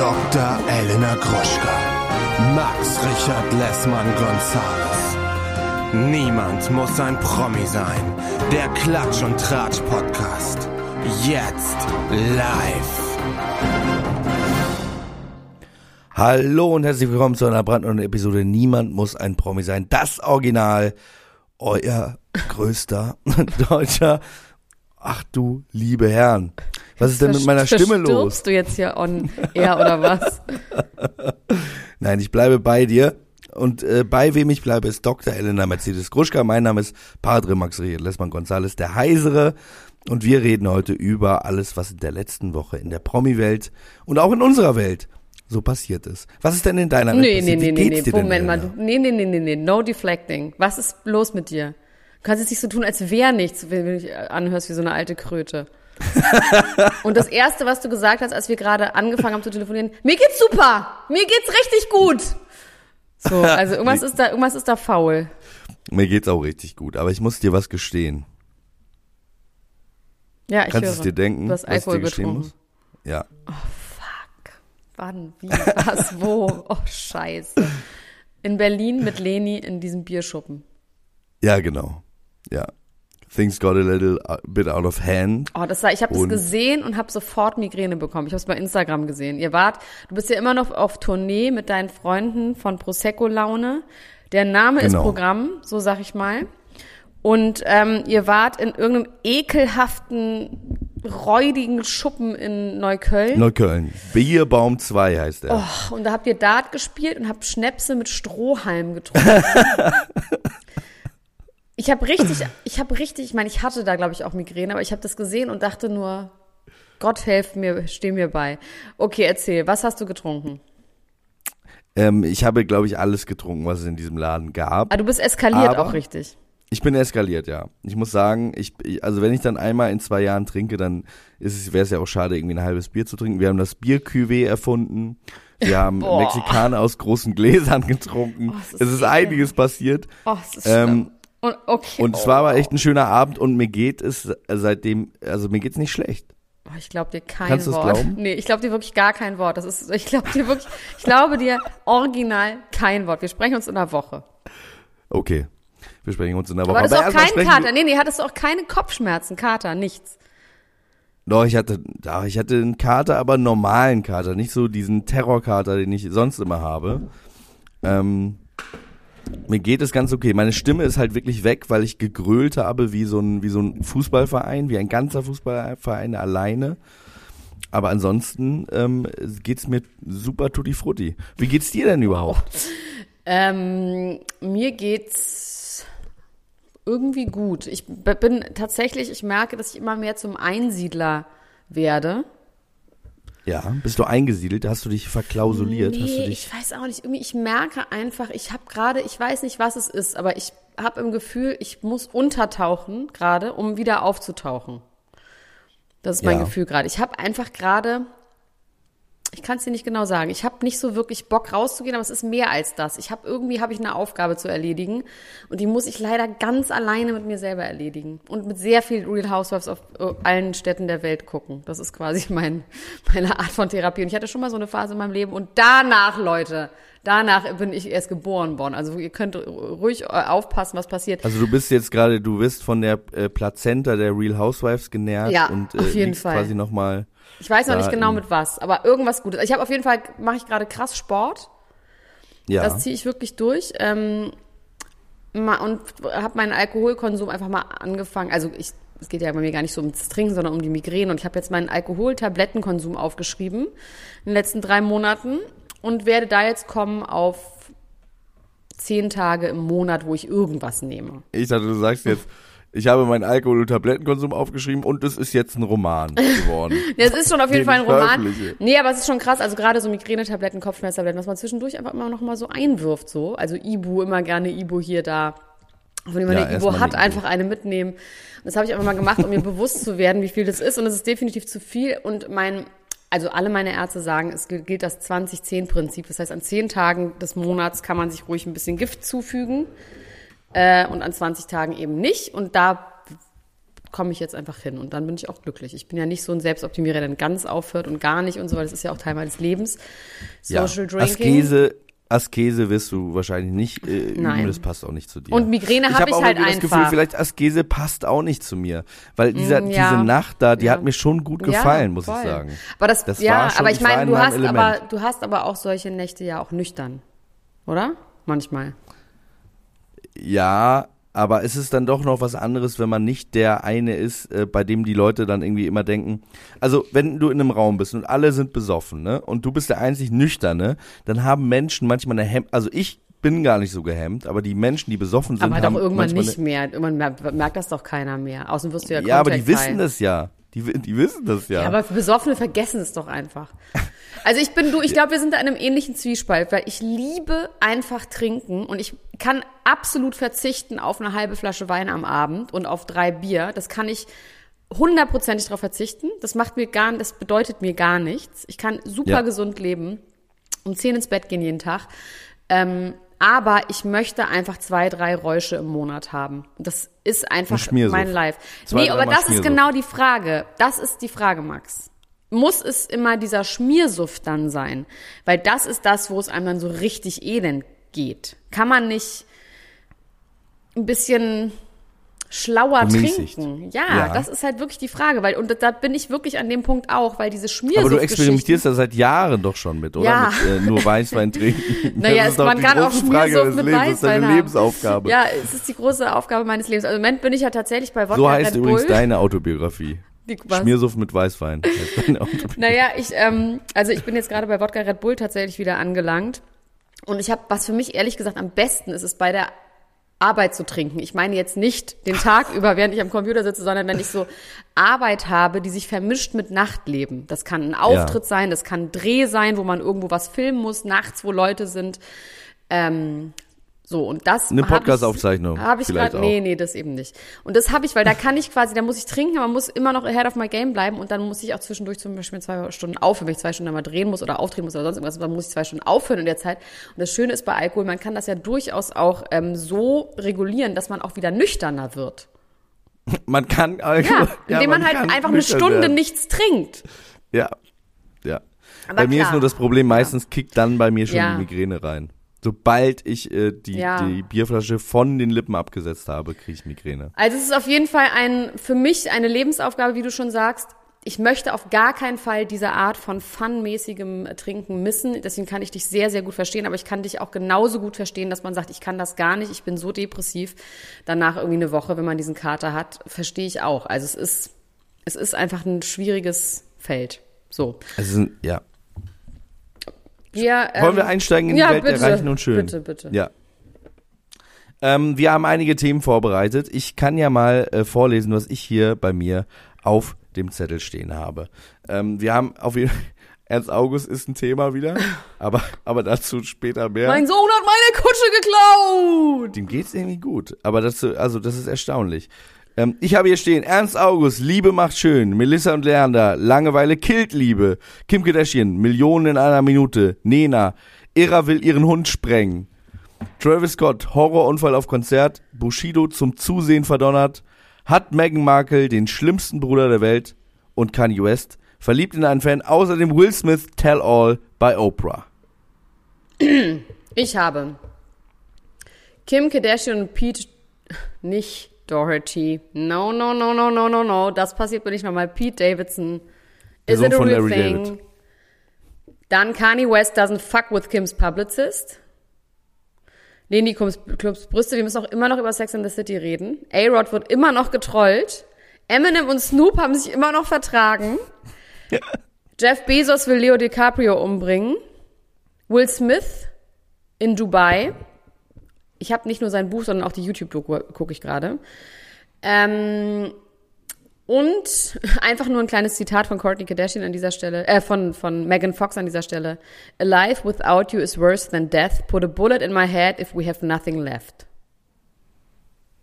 Dr. Elena Gruschka. Max Richard Lessmann Gonzales. Niemand muss ein Promi sein. Der Klatsch und Tratsch Podcast. Jetzt live. Hallo und herzlich willkommen zu einer brandneuen Episode Niemand muss ein Promi sein. Das Original, euer größter deutscher. Ach du liebe Herren. Was ist denn mit meiner Stimme los? Stirbst du jetzt hier on air oder was? Nein, ich bleibe bei dir. Und äh, bei wem ich bleibe, ist Dr. Elena Mercedes Gruschka. Mein Name ist Padre Max Lessmann Gonzales, der Heisere. Und wir reden heute über alles, was in der letzten Woche in der Promi-Welt und auch in unserer Welt so passiert ist. Was ist denn in deiner Welt Nee, passiert? nee, Wie nee, nee, nee. dir denn, Moment mal. Nee, nee, nee, nee, nee. No deflecting. Was ist los mit dir? Du kannst jetzt nicht so tun, als wäre nichts, wenn du dich anhörst wie so eine alte Kröte. Und das erste, was du gesagt hast, als wir gerade angefangen haben zu telefonieren, mir geht's super! Mir geht's richtig gut! So, also irgendwas ist da, irgendwas ist da faul. Mir geht's auch richtig gut, aber ich muss dir was gestehen. Ja, ich Kannst höre. es dir denken, Du hast was ich dir Alkohol gestehen muss? Ja. Wann? Wie? Was? Wo? Oh, scheiße. In Berlin mit Leni in diesem Bierschuppen. Ja, genau. Ja. Things got a little uh, bit out of hand. Oh, das war, ich habe das gesehen und habe sofort Migräne bekommen. Ich habe es bei Instagram gesehen. Ihr wart, du bist ja immer noch auf Tournee mit deinen Freunden von Prosecco Laune. Der Name ist Genau. Programm, so sag ich mal. Und ähm, ihr wart in irgendeinem ekelhaften, räudigen Schuppen in Neukölln. Neukölln. Bierbaum 2 heißt er. Oh, und da habt ihr Dart gespielt und habt Schnäpse mit Strohhalm getrunken. ich habe richtig, ich habe richtig, ich meine, ich hatte da glaube ich auch Migräne, aber ich habe das gesehen und dachte nur, Gott helf mir, steh mir bei. Okay, erzähl, was hast du getrunken? Ähm, ich habe, glaube ich, alles getrunken, was es in diesem Laden gab. Ah, du bist eskaliert Aber- auch richtig. Ich bin eskaliert, ja. Ich muss sagen, ich, also wenn ich dann einmal in zwei Jahren trinke, dann ist es, wäre es ja auch schade, irgendwie ein halbes Bier zu trinken. Wir haben das Bier-Cuvée erfunden. Wir haben Boah. Mexikaner aus großen Gläsern getrunken. Oh, es ist es ist ekelhaft. einiges passiert. Oh, es ist Ähm, schlimm. Und, okay. Und es war aber echt ein schöner Abend und mir geht es seitdem, also mir geht's nicht schlecht. Oh, ich glaube dir kein Kannst Wort. glauben? Nee, ich glaube dir wirklich gar kein Wort. Das ist, ich glaube dir wirklich, ich glaube dir original kein Wort. Wir sprechen uns in einer Woche. Okay. Wir sprechen uns in der Woche. Aber ist auch erstmal kein sprechen Kater. Nee, nee, hattest du auch keine Kopfschmerzen, Kater, nichts. Doch, ich hatte, doch, ich hatte einen Kater, aber einen normalen Kater, nicht so diesen Terrorkater, den ich sonst immer habe. Ähm, mir geht es ganz okay. Meine Stimme ist halt wirklich weg, weil ich gegrölt habe wie so ein, wie so ein Fußballverein, wie ein ganzer Fußballverein alleine. Aber ansonsten ähm, geht's mir super tutti frutti. Wie geht's dir denn überhaupt? Ähm, mir geht's irgendwie gut. Ich bin tatsächlich, ich merke, dass ich immer mehr zum Einsiedler werde. Ja, bist du eingesiedelt? Hast du dich verklausuliert? Hast du Nee, dich ich weiß auch nicht. Irgendwie, ich merke einfach, ich habe gerade, ich weiß nicht, was es ist, aber ich habe im Gefühl, ich muss untertauchen gerade, um wieder aufzutauchen. Das ist mein Ja. Gefühl gerade. Ich habe einfach gerade, ich kann es dir nicht genau sagen. Ich habe nicht so wirklich Bock rauszugehen, aber es ist mehr als das. Ich habe irgendwie habe ich eine Aufgabe zu erledigen und die muss ich leider ganz alleine mit mir selber erledigen und mit sehr viel Real Housewives auf äh, allen Städten der Welt gucken. Das ist quasi mein meine Art von Therapie und ich hatte schon mal so eine Phase in meinem Leben und danach, Leute, danach bin ich erst geboren worden. Also ihr könnt ruhig äh, aufpassen, was passiert. Also du bist jetzt gerade, du wirst von der äh, Plazenta der Real Housewives genährt Ja, und äh, auf jeden Fall. quasi nochmal. Ich weiß noch nicht genau mit was, aber irgendwas Gutes. Ich habe auf jeden Fall mache ich gerade krass Sport. Ja. Das ziehe ich wirklich durch. Ähm, und habe meinen Alkoholkonsum einfach mal angefangen. Also ich, es geht ja bei mir gar nicht so ums Trinken, sondern um die Migräne. Und ich habe jetzt meinen Alkoholtablettenkonsum aufgeschrieben in den letzten drei Monaten und werde da jetzt kommen auf zehn Tage im Monat, wo ich irgendwas nehme. Ich dachte, du sagst jetzt, ich habe meinen Alkohol- und Tablettenkonsum aufgeschrieben und es ist jetzt ein Roman geworden. Ja, es ist schon auf jeden Den Fall ein Roman. Nee, aber es ist schon krass. Also gerade so Migränetabletten, Kopfschmerztabletten, was man zwischendurch einfach immer noch mal so einwirft. so. Also Ibu, immer gerne Ibu hier, da. Wenn man Ja, eine Ibu hat, eine einfach eine mitnehmen. Und das habe ich einfach mal gemacht, um mir bewusst zu werden, wie viel das ist. Und es ist definitiv zu viel. Und mein, also alle meine Ärzte sagen, es gilt das 20-10-Prinzip. Das heißt, an 10 Tagen des Monats kann man sich ruhig ein bisschen Gift zufügen. Äh, und an 20 Tagen eben nicht. Und da komme ich jetzt einfach hin und dann bin ich auch glücklich. Ich bin ja nicht so ein Selbstoptimierer, der dann ganz aufhört und gar nicht und so, weil das ist ja auch Teil meines Lebens. Ja. Social Drinking. Askese, Askese wirst du wahrscheinlich nicht äh, üben, Nein. das passt auch nicht zu dir. Und Migräne ich hab habe ich auch halt irgendwie das Gefühl, einfach. vielleicht Askese passt auch nicht zu mir, weil dieser, Mm, ja. diese Nacht da, die Ja. hat mir schon gut gefallen, muss ich sagen. Aber das, Das ja, war schon- aber ich meine, in du hast Element. aber, du hast aber auch solche Nächte ja auch nüchtern, oder? Manchmal. Ja, aber es ist dann doch noch was anderes, wenn man nicht der eine ist, äh, bei dem die Leute dann irgendwie immer denken. Also, wenn du in einem Raum bist und alle sind besoffen, ne, und du bist der einzig Nüchterne, dann haben Menschen manchmal eine Hemd, also ich bin gar nicht so gehemmt, aber die Menschen, die besoffen sind, Aber haben doch irgendwann nicht mehr. Irgendwann merkt, das doch keiner mehr. Außen wirst du ja ja, aber die Contact wissen das ja. Die, die wissen das ja. Ja, aber Besoffene vergessen es doch einfach. Also ich bin du, ich glaube, wir sind da in einem ähnlichen Zwiespalt, weil ich liebe einfach trinken und ich kann absolut verzichten auf eine halbe Flasche Wein am Abend und auf drei Bier. Das kann ich hundertprozentig darauf verzichten. Das macht mir gar, das bedeutet mir gar nichts. Ich kann super Ja. gesund leben, um zehn ins Bett gehen jeden Tag. Ähm, aber ich möchte einfach zwei, drei Räusche im Monat haben. Das ist einfach mein Life. Zwei, nee, aber das ist genau die Frage. Das ist die Frage, Max. Muss es immer dieser Schmiersuff dann sein? Weil das ist das, wo es einem dann so richtig elend geht. Kann man nicht ein bisschen schlauer Gemäßigt. trinken? Ja, Ja. das ist halt wirklich die Frage. Weil, und da bin ich wirklich an dem Punkt auch, weil diese Schmiersuff aber du experimentierst da seit Jahren doch schon mit, oder? Ja. Mit äh, nur Weißwein trinken. Naja, es- man kann auch des mit Lebens. Das ist deine Weißwein haben. Lebensaufgabe. Ja, es ist die große Aufgabe meines Lebens. Also im Moment bin ich ja tatsächlich bei Wodka so heißt Red übrigens Bull. deine Autobiografie. Schmiersuff mit Weißwein. Naja, ich, ähm, also ich bin jetzt gerade bei Wodka Red Bull tatsächlich wieder angelangt. Und ich habe, was für mich ehrlich gesagt am besten ist, ist bei der Arbeit zu trinken. Ich meine jetzt nicht den Tag über, während ich am Computer sitze, sondern wenn ich so Arbeit habe, die sich vermischt mit Nachtleben. Das kann ein Auftritt sein, das kann ein Dreh sein, wo man irgendwo was filmen muss, nachts, wo Leute sind. Ähm, so, und das Eine Podcast-Aufzeichnung Habe ich gerade, nee, nee, das eben nicht. Und das habe ich, weil da kann ich quasi, da muss ich trinken, aber man muss immer noch ahead of my game bleiben und dann muss ich auch zwischendurch zum Beispiel zwei Stunden aufhören, wenn ich zwei Stunden einmal drehen muss oder aufdrehen muss oder sonst irgendwas, dann muss ich zwei Stunden aufhören in der Zeit. Und das Schöne ist bei Alkohol, man kann das ja durchaus auch ähm, so regulieren, dass man auch wieder nüchterner wird. Man kann Alkohol. Ja, indem man, halt kann einfach eine Stunde werden. nichts trinkt. Ja. Ja. Aber bei mir ist klar. nur das Problem, meistens kickt dann bei mir schon Ja. die Migräne rein. Sobald ich äh, die, Ja. die Bierflasche von den Lippen abgesetzt habe, kriege ich Migräne. Also es ist auf jeden Fall ein, für mich eine Lebensaufgabe, wie du schon sagst. Ich möchte auf gar keinen Fall diese Art von funmäßigem Trinken missen. Deswegen kann ich dich sehr, sehr gut verstehen. Aber ich kann dich auch genauso gut verstehen, dass man sagt, ich kann das gar nicht. Ich bin so depressiv. Danach irgendwie eine Woche, wenn man diesen Kater hat, verstehe ich auch. Also es ist, es ist einfach ein schwieriges Feld. So. Es sind, ja. Ähm, Wollen wir einsteigen in die ja, Welt bitte, der Reichen und Schönen? Bitte, bitte. Ja. Ähm, wir haben einige Themen vorbereitet. Ich kann ja mal äh, vorlesen, was ich hier bei mir auf dem Zettel stehen habe. Ähm, wir haben auf jeden Fall, Ernst August ist ein Thema wieder, aber, aber dazu später mehr. Mein Sohn hat meine Kutsche geklaut! Dem geht's irgendwie gut, aber das, also das ist erstaunlich. Ähm, ich habe hier stehen, Ernst August, Liebe macht schön, Melissa und Leander, Langeweile killt Liebe, Kim Kardashian, Millionen in einer Minute, Nena, Ira will ihren Hund sprengen, Travis Scott, Horrorunfall auf Konzert, Bushido zum Zusehen verdonnert, hat Meghan Markle den schlimmsten Bruder der Welt. Und Kanye West, verliebt in einen Fan, außerdem Will Smith Tell All bei Oprah. Ich habe Kim Kardashian und Pete, nicht Doherty. No, no, no, no, no, no, no. Das passiert mir nicht nochmal. Pete Davidson. Der Is Sohn it a von real thing? David. Dann Kanye West doesn't fuck with Kims publicist. Leni Klumps, Klumps Brüste. Wir müssen auch immer noch über Sex in the City reden. A-Rod wird immer noch getrollt. Eminem und Snoop haben sich immer noch vertragen. Jeff Bezos will Leo DiCaprio umbringen. Will Smith in Dubai. Ich habe nicht nur sein Buch, sondern auch die YouTube-Doku gucke ich gerade. Ähm, und einfach nur ein kleines Zitat von Courtney Kardashian an dieser Stelle, äh, von, von Megan Fox an dieser Stelle. A life without you is worse than death. Put a bullet in my head if we have nothing left.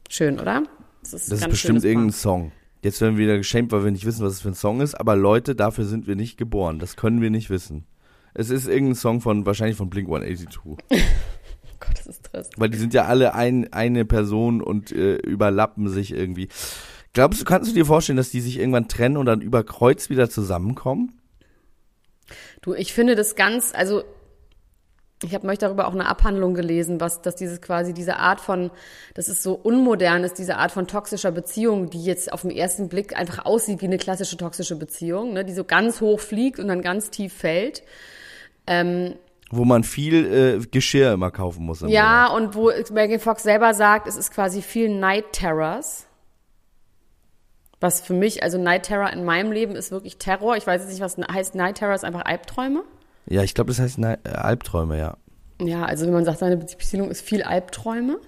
Schön, oder? Das ist ganz bestimmt schönes irgendein. Song. Jetzt werden wir wieder geschämt, weil wir nicht wissen, was es für ein Song ist. Aber Leute, dafür sind wir nicht geboren. Das können wir nicht wissen. Es ist irgendein Song von, wahrscheinlich von Blink 182. Gott, das ist trist. Weil die sind ja alle ein, eine Person und äh, überlappen sich irgendwie. Glaubst du, kannst du dir vorstellen, dass die sich irgendwann trennen und dann über Kreuz wieder zusammenkommen? Du, ich finde das ganz, also ich habe neulich darüber auch eine Abhandlung gelesen, was, dass dieses quasi diese Art von, das ist so unmodern ist, diese Art von toxischer Beziehung, die jetzt auf den ersten Blick einfach aussieht wie eine klassische toxische Beziehung, ne, die so ganz hoch fliegt und dann ganz tief fällt. Ähm, Wo man viel äh, Geschirr immer kaufen muss. im ja, Monat. und wo Megan Fox selber sagt, es ist quasi viel Night Terrors. Was für mich, also Night Terror in meinem Leben ist wirklich Terror. Ich weiß jetzt nicht, was heißt Night Terror, ist einfach Albträume. Ja, ich glaube, das heißt Ne- Albträume, ja. Ja, also wenn man sagt, seine Beziehung ist viel Albträume.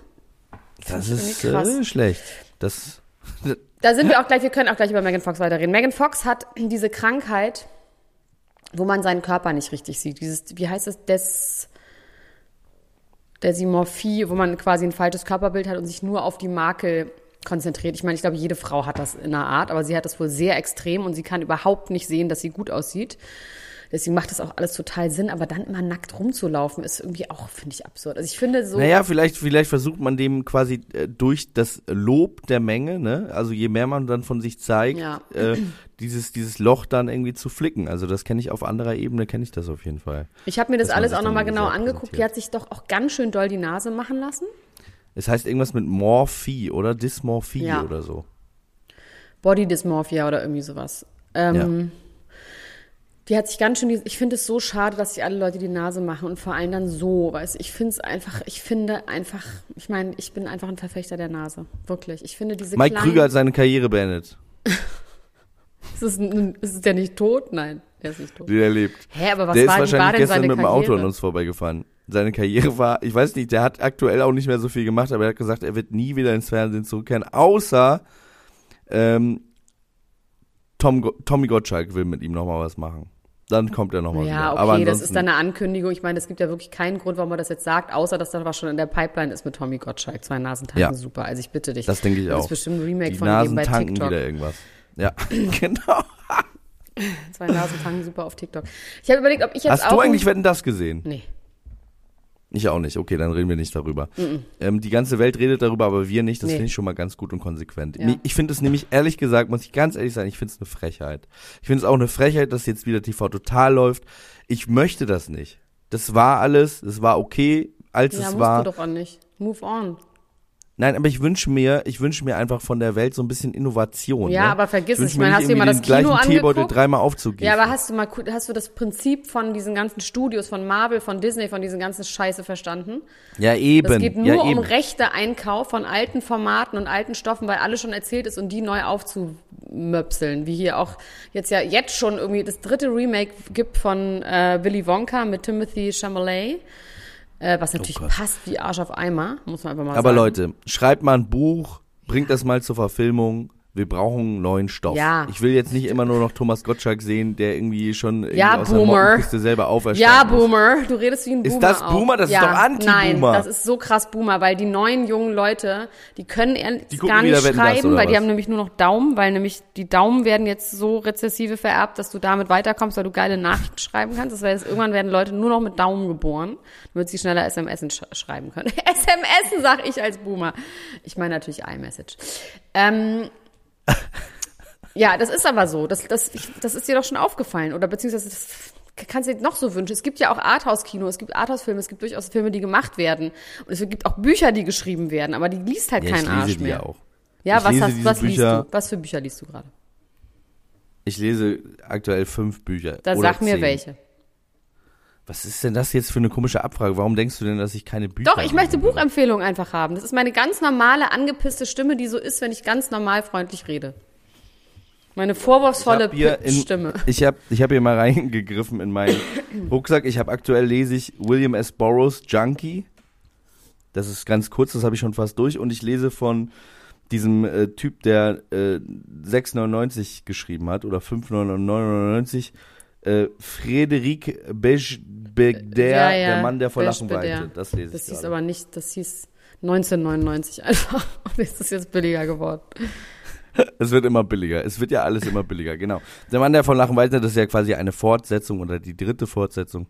Das ich ist äh, schlecht. Das, Da sind wir auch gleich, wir können auch gleich über Megan Fox weiterreden. Megan Fox hat diese Krankheit, wo man seinen Körper nicht richtig sieht. Dieses, wie heißt es, Des, Desimorphie, wo man quasi ein falsches Körperbild hat und sich nur auf die Makel konzentriert. Ich meine, ich glaube, jede Frau hat das in einer Art, aber sie hat das wohl sehr extrem und sie kann überhaupt nicht sehen, dass sie gut aussieht. Deswegen macht das auch alles total Sinn, aber dann immer nackt rumzulaufen ist irgendwie auch, finde ich, absurd. Also ich finde so. naja, vielleicht, vielleicht versucht man dem quasi äh, durch das Lob der Menge, ne, also je mehr man dann von sich zeigt, Ja. äh, dieses, dieses Loch dann irgendwie zu flicken. Also das kenne ich auf anderer Ebene, kenne ich das auf jeden Fall. Ich habe mir das alles auch nochmal genau angeguckt. Die hat sich doch auch ganz schön doll die Nase machen lassen. Es heißt irgendwas mit Morphie oder Dysmorphie Ja. oder so. Body Dysmorphia oder irgendwie sowas. Ähm, Die hat sich ganz schön, ich finde es so schade, dass sich alle Leute die Nase machen und vor allem dann so, weißt ich finde es einfach, ich finde einfach, ich meine, ich bin einfach ein Verfechter der Nase, wirklich. Ich finde diese Mike Krüger hat seine Karriere beendet. ist, es, ist der nicht tot? Nein, der ist nicht tot. Der lebt. Hä, aber was der ist war, war wahrscheinlich denn gestern mit dem? Auto an uns vorbeigefahren. Seine Karriere war, ich weiß nicht, der hat aktuell auch nicht mehr so viel gemacht, aber er hat gesagt, er wird nie wieder ins Fernsehen zurückkehren, außer ähm, Tom, Tommy Gottschalk will mit ihm nochmal was machen. Dann kommt er nochmal Ja, wieder. okay, aber das ist dann eine Ankündigung. Ich meine, es gibt ja wirklich keinen Grund, warum man das jetzt sagt, außer dass da was schon in der Pipeline ist mit Tommy Gottschalk. Zwei Nasentanken, Ja. super. Also ich bitte dich. das denke ich Das auch. ist bestimmt ein Remake Die von dem Nasen bei tanken TikTok. wieder irgendwas. Ja, genau. Zwei Nasentanken, super auf TikTok. Ich habe überlegt, ob ich jetzt Hast auch... du ein- eigentlich Wetten das gesehen? Nee. Ich auch nicht. Okay, dann reden wir nicht darüber. Ähm, die ganze Welt redet darüber, aber wir nicht. Das Nee. finde ich schon mal ganz gut und konsequent. Ja. Ich finde es nämlich, ehrlich gesagt, muss ich ganz ehrlich sein, ich finde es eine Frechheit. Ich finde es auch eine Frechheit, dass jetzt wieder TV total läuft. Ich möchte das nicht. Das war alles, es war okay, als Ja, es war. du doch auch nicht. Move on. Nein, aber ich wünsche mir, ich wünsche mir einfach von der Welt so ein bisschen Innovation. Ja, ne? aber vergiss ich Ich meine, hast du mal das Kino angeguckt? dreimal aufzugießen. Ja, aber hast du mal hast du das Prinzip von diesen ganzen Studios, von Marvel, von Disney, von diesen ganzen Scheiße verstanden? ja eben. Es geht nur ja, um rechte Einkauf von alten Formaten und alten Stoffen, weil alles schon erzählt ist und die neu aufzumöpseln. Wie hier auch jetzt ja jetzt schon irgendwie das dritte Remake gibt von äh, Willy Wonka mit Timothy Chalamet. Äh, was natürlich Oh passt wie Arsch auf Eimer, muss man einfach mal Aber sagen. Leute, schreibt mal ein Buch, bringt das mal zur Verfilmung. Wir brauchen neuen Stoff. Ja. Ich will jetzt nicht immer nur noch Thomas Gottschalk sehen, der irgendwie schon irgendwie Ja, aus Boomer. der Mottenkiste selber Ja, auferstanden ist. Boomer. Du redest wie ein Ist Boomer. das auch. Boomer? Das ist ja, doch Anti-Boomer. Nein, das ist so krass Boomer, weil die neuen jungen Leute, die können Die gar nicht das, schreiben, weil die was? haben nämlich nur noch Daumen, weil nämlich die Daumen werden jetzt so rezessive vererbt, dass du damit weiterkommst, weil du geile Nachrichten schreiben kannst. Das heißt, irgendwann werden Leute nur noch mit Daumen geboren, damit sie schneller SMS sch schreiben können. SMS sag ich als Boomer. Ich meine natürlich iMessage. Ähm, ja, das ist aber so. Das, das, ich, das ist dir doch schon aufgefallen. Oder beziehungsweise das kannst du dir noch so wünschen. Es gibt ja auch Arthouse-Kino, es gibt Arthouse-Filme, es gibt durchaus Filme, die gemacht werden. Und es gibt auch Bücher, die geschrieben werden, aber die liest halt Ja, kein ich lese Arsch die mehr. auch. Ja, Ich was, hast, was liest Bücher- du? Was für Bücher liest du gerade? Ich lese aktuell fünf Bücher. Da sag mir zehn. welche. Was ist denn das jetzt für eine komische Abfrage? Warum denkst du denn, dass ich keine Bücher Doch, ich möchte Buchempfehlungen einfach haben. Das ist meine ganz normale, angepisste Stimme, die so ist, wenn ich ganz normal freundlich rede. Meine vorwurfsvolle hab hier P- in- Stimme. Ich habe ich hab hier mal reingegriffen in meinen Rucksack. Ich habe aktuell lese ich William S. Burroughs Junkie. Das ist ganz kurz, das habe ich schon fast durch. Und ich lese von diesem äh, Typ, der äh, 6,99 geschrieben hat oder 5,99. Äh, Frédéric Bechdel, Ja, ja, der Mann, der vor Lachen weinte. Das lese Das ich hieß gerade. aber nicht, das hieß 1999 einfach. Und ist das jetzt billiger geworden. Es wird immer billiger. Es wird ja alles immer billiger, genau. Der Mann, der von Lachen weiter, das ist ja quasi eine Fortsetzung oder die dritte Fortsetzung.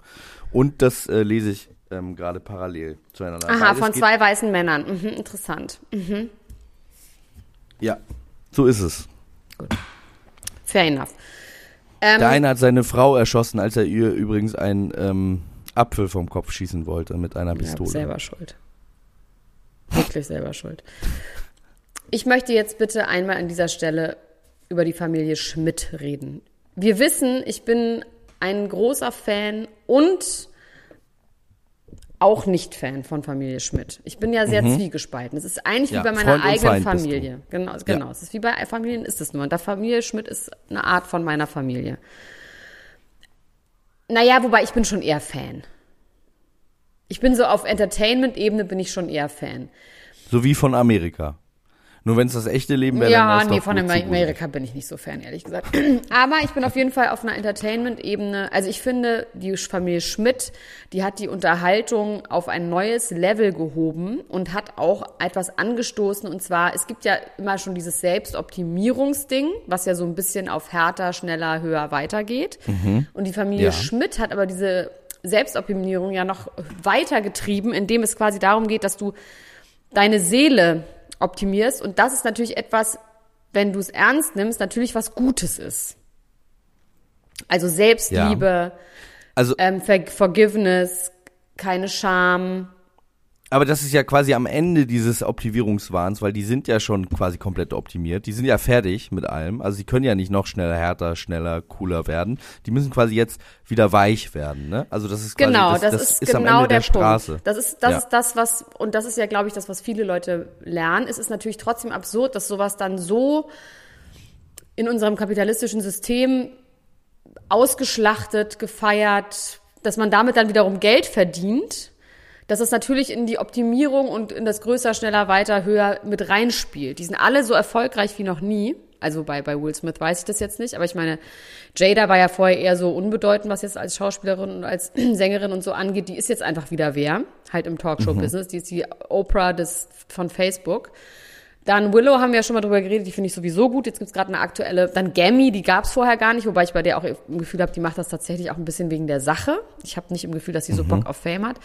Und das äh, lese ich ähm, gerade parallel zueinander. Aha, Beides von zwei weißen Männern. Mhm, interessant. Ja. So ist es. Fair enough. Ähm, Der eine hat seine Frau erschossen, als er ihr übrigens einen ähm, Apfel vom Kopf schießen wollte mit einer Pistole. selber schuld. Wirklich selber schuld. Ich möchte jetzt bitte einmal an dieser Stelle über die Familie Schmidt reden. Wir wissen, ich bin ein großer Fan und auch nicht Fan von Familie Schmidt. Ich bin ja sehr zwiegespalten. Es ist eigentlich Mhm. Ja, wie bei meiner Freund und eigenen. Familie. Genau, genau. Es ist wie bei Familien ist es nur. Und der Familie Schmidt ist eine Art von meiner Familie. Naja, wobei ich bin schon eher Fan. Ich bin so auf Entertainment-Ebene bin ich schon eher Fan. So wie von Amerika. Nur wenn es das echte Leben wäre, dann Ja, wär's nee, von Amerika bin ich nicht so Fan, ehrlich gesagt. Aber ich bin auf jeden Fall auf einer Entertainment-Ebene. Also ich finde, die Familie Schmidt, die hat die Unterhaltung auf ein neues Level gehoben und hat auch etwas angestoßen. Und zwar, es gibt ja immer schon dieses Selbstoptimierungsding, was ja so ein bisschen auf härter, schneller, höher weitergeht. Und die Familie Ja. Schmidt hat aber diese Selbstoptimierung ja noch weiter getrieben, indem es quasi darum geht, dass du deine Seele optimierst. Und das ist natürlich etwas, wenn du es ernst nimmst, natürlich was Gutes ist. Also Selbstliebe, Also, ähm, Forgiveness, keine Scham. Aber das ist ja quasi am Ende dieses Optimierungswahns, weil die sind ja schon quasi komplett optimiert. Die sind ja fertig mit allem. Also sie können ja nicht noch schneller, härter, schneller, cooler werden. Die müssen quasi jetzt wieder weich werden. Ne? Also das ist quasi Genau, das, das, das ist, am genau der, der, Straße. Punkt. Das ist das Ja. ist das, was und das ist ja, glaube ich, das, was viele Leute lernen. Es ist natürlich trotzdem absurd, dass sowas dann so in unserem kapitalistischen System ausgeschlachtet, gefeiert, dass man damit dann wiederum Geld verdient, dass es natürlich in die Optimierung und in das größer, schneller, weiter, höher mit reinspielt. Die sind alle so erfolgreich wie noch nie. Also bei, bei Will Smith weiß ich das jetzt nicht, aber ich meine, Jada war ja vorher eher so unbedeutend, was jetzt als Schauspielerin und als Sängerin und so angeht. Die ist jetzt einfach wieder wer, halt im Talkshow-Business. Die ist die Oprah des, von Facebook. Dann Willow haben wir ja schon mal drüber geredet, die finde ich sowieso gut. Jetzt gibt's gerade eine aktuelle. Dann Gammy, die gab's vorher gar nicht, wobei ich bei der auch im Gefühl habe, die macht das tatsächlich auch ein bisschen wegen der Sache. Ich habe nicht im Gefühl, dass sie so Bock auf Fame hat.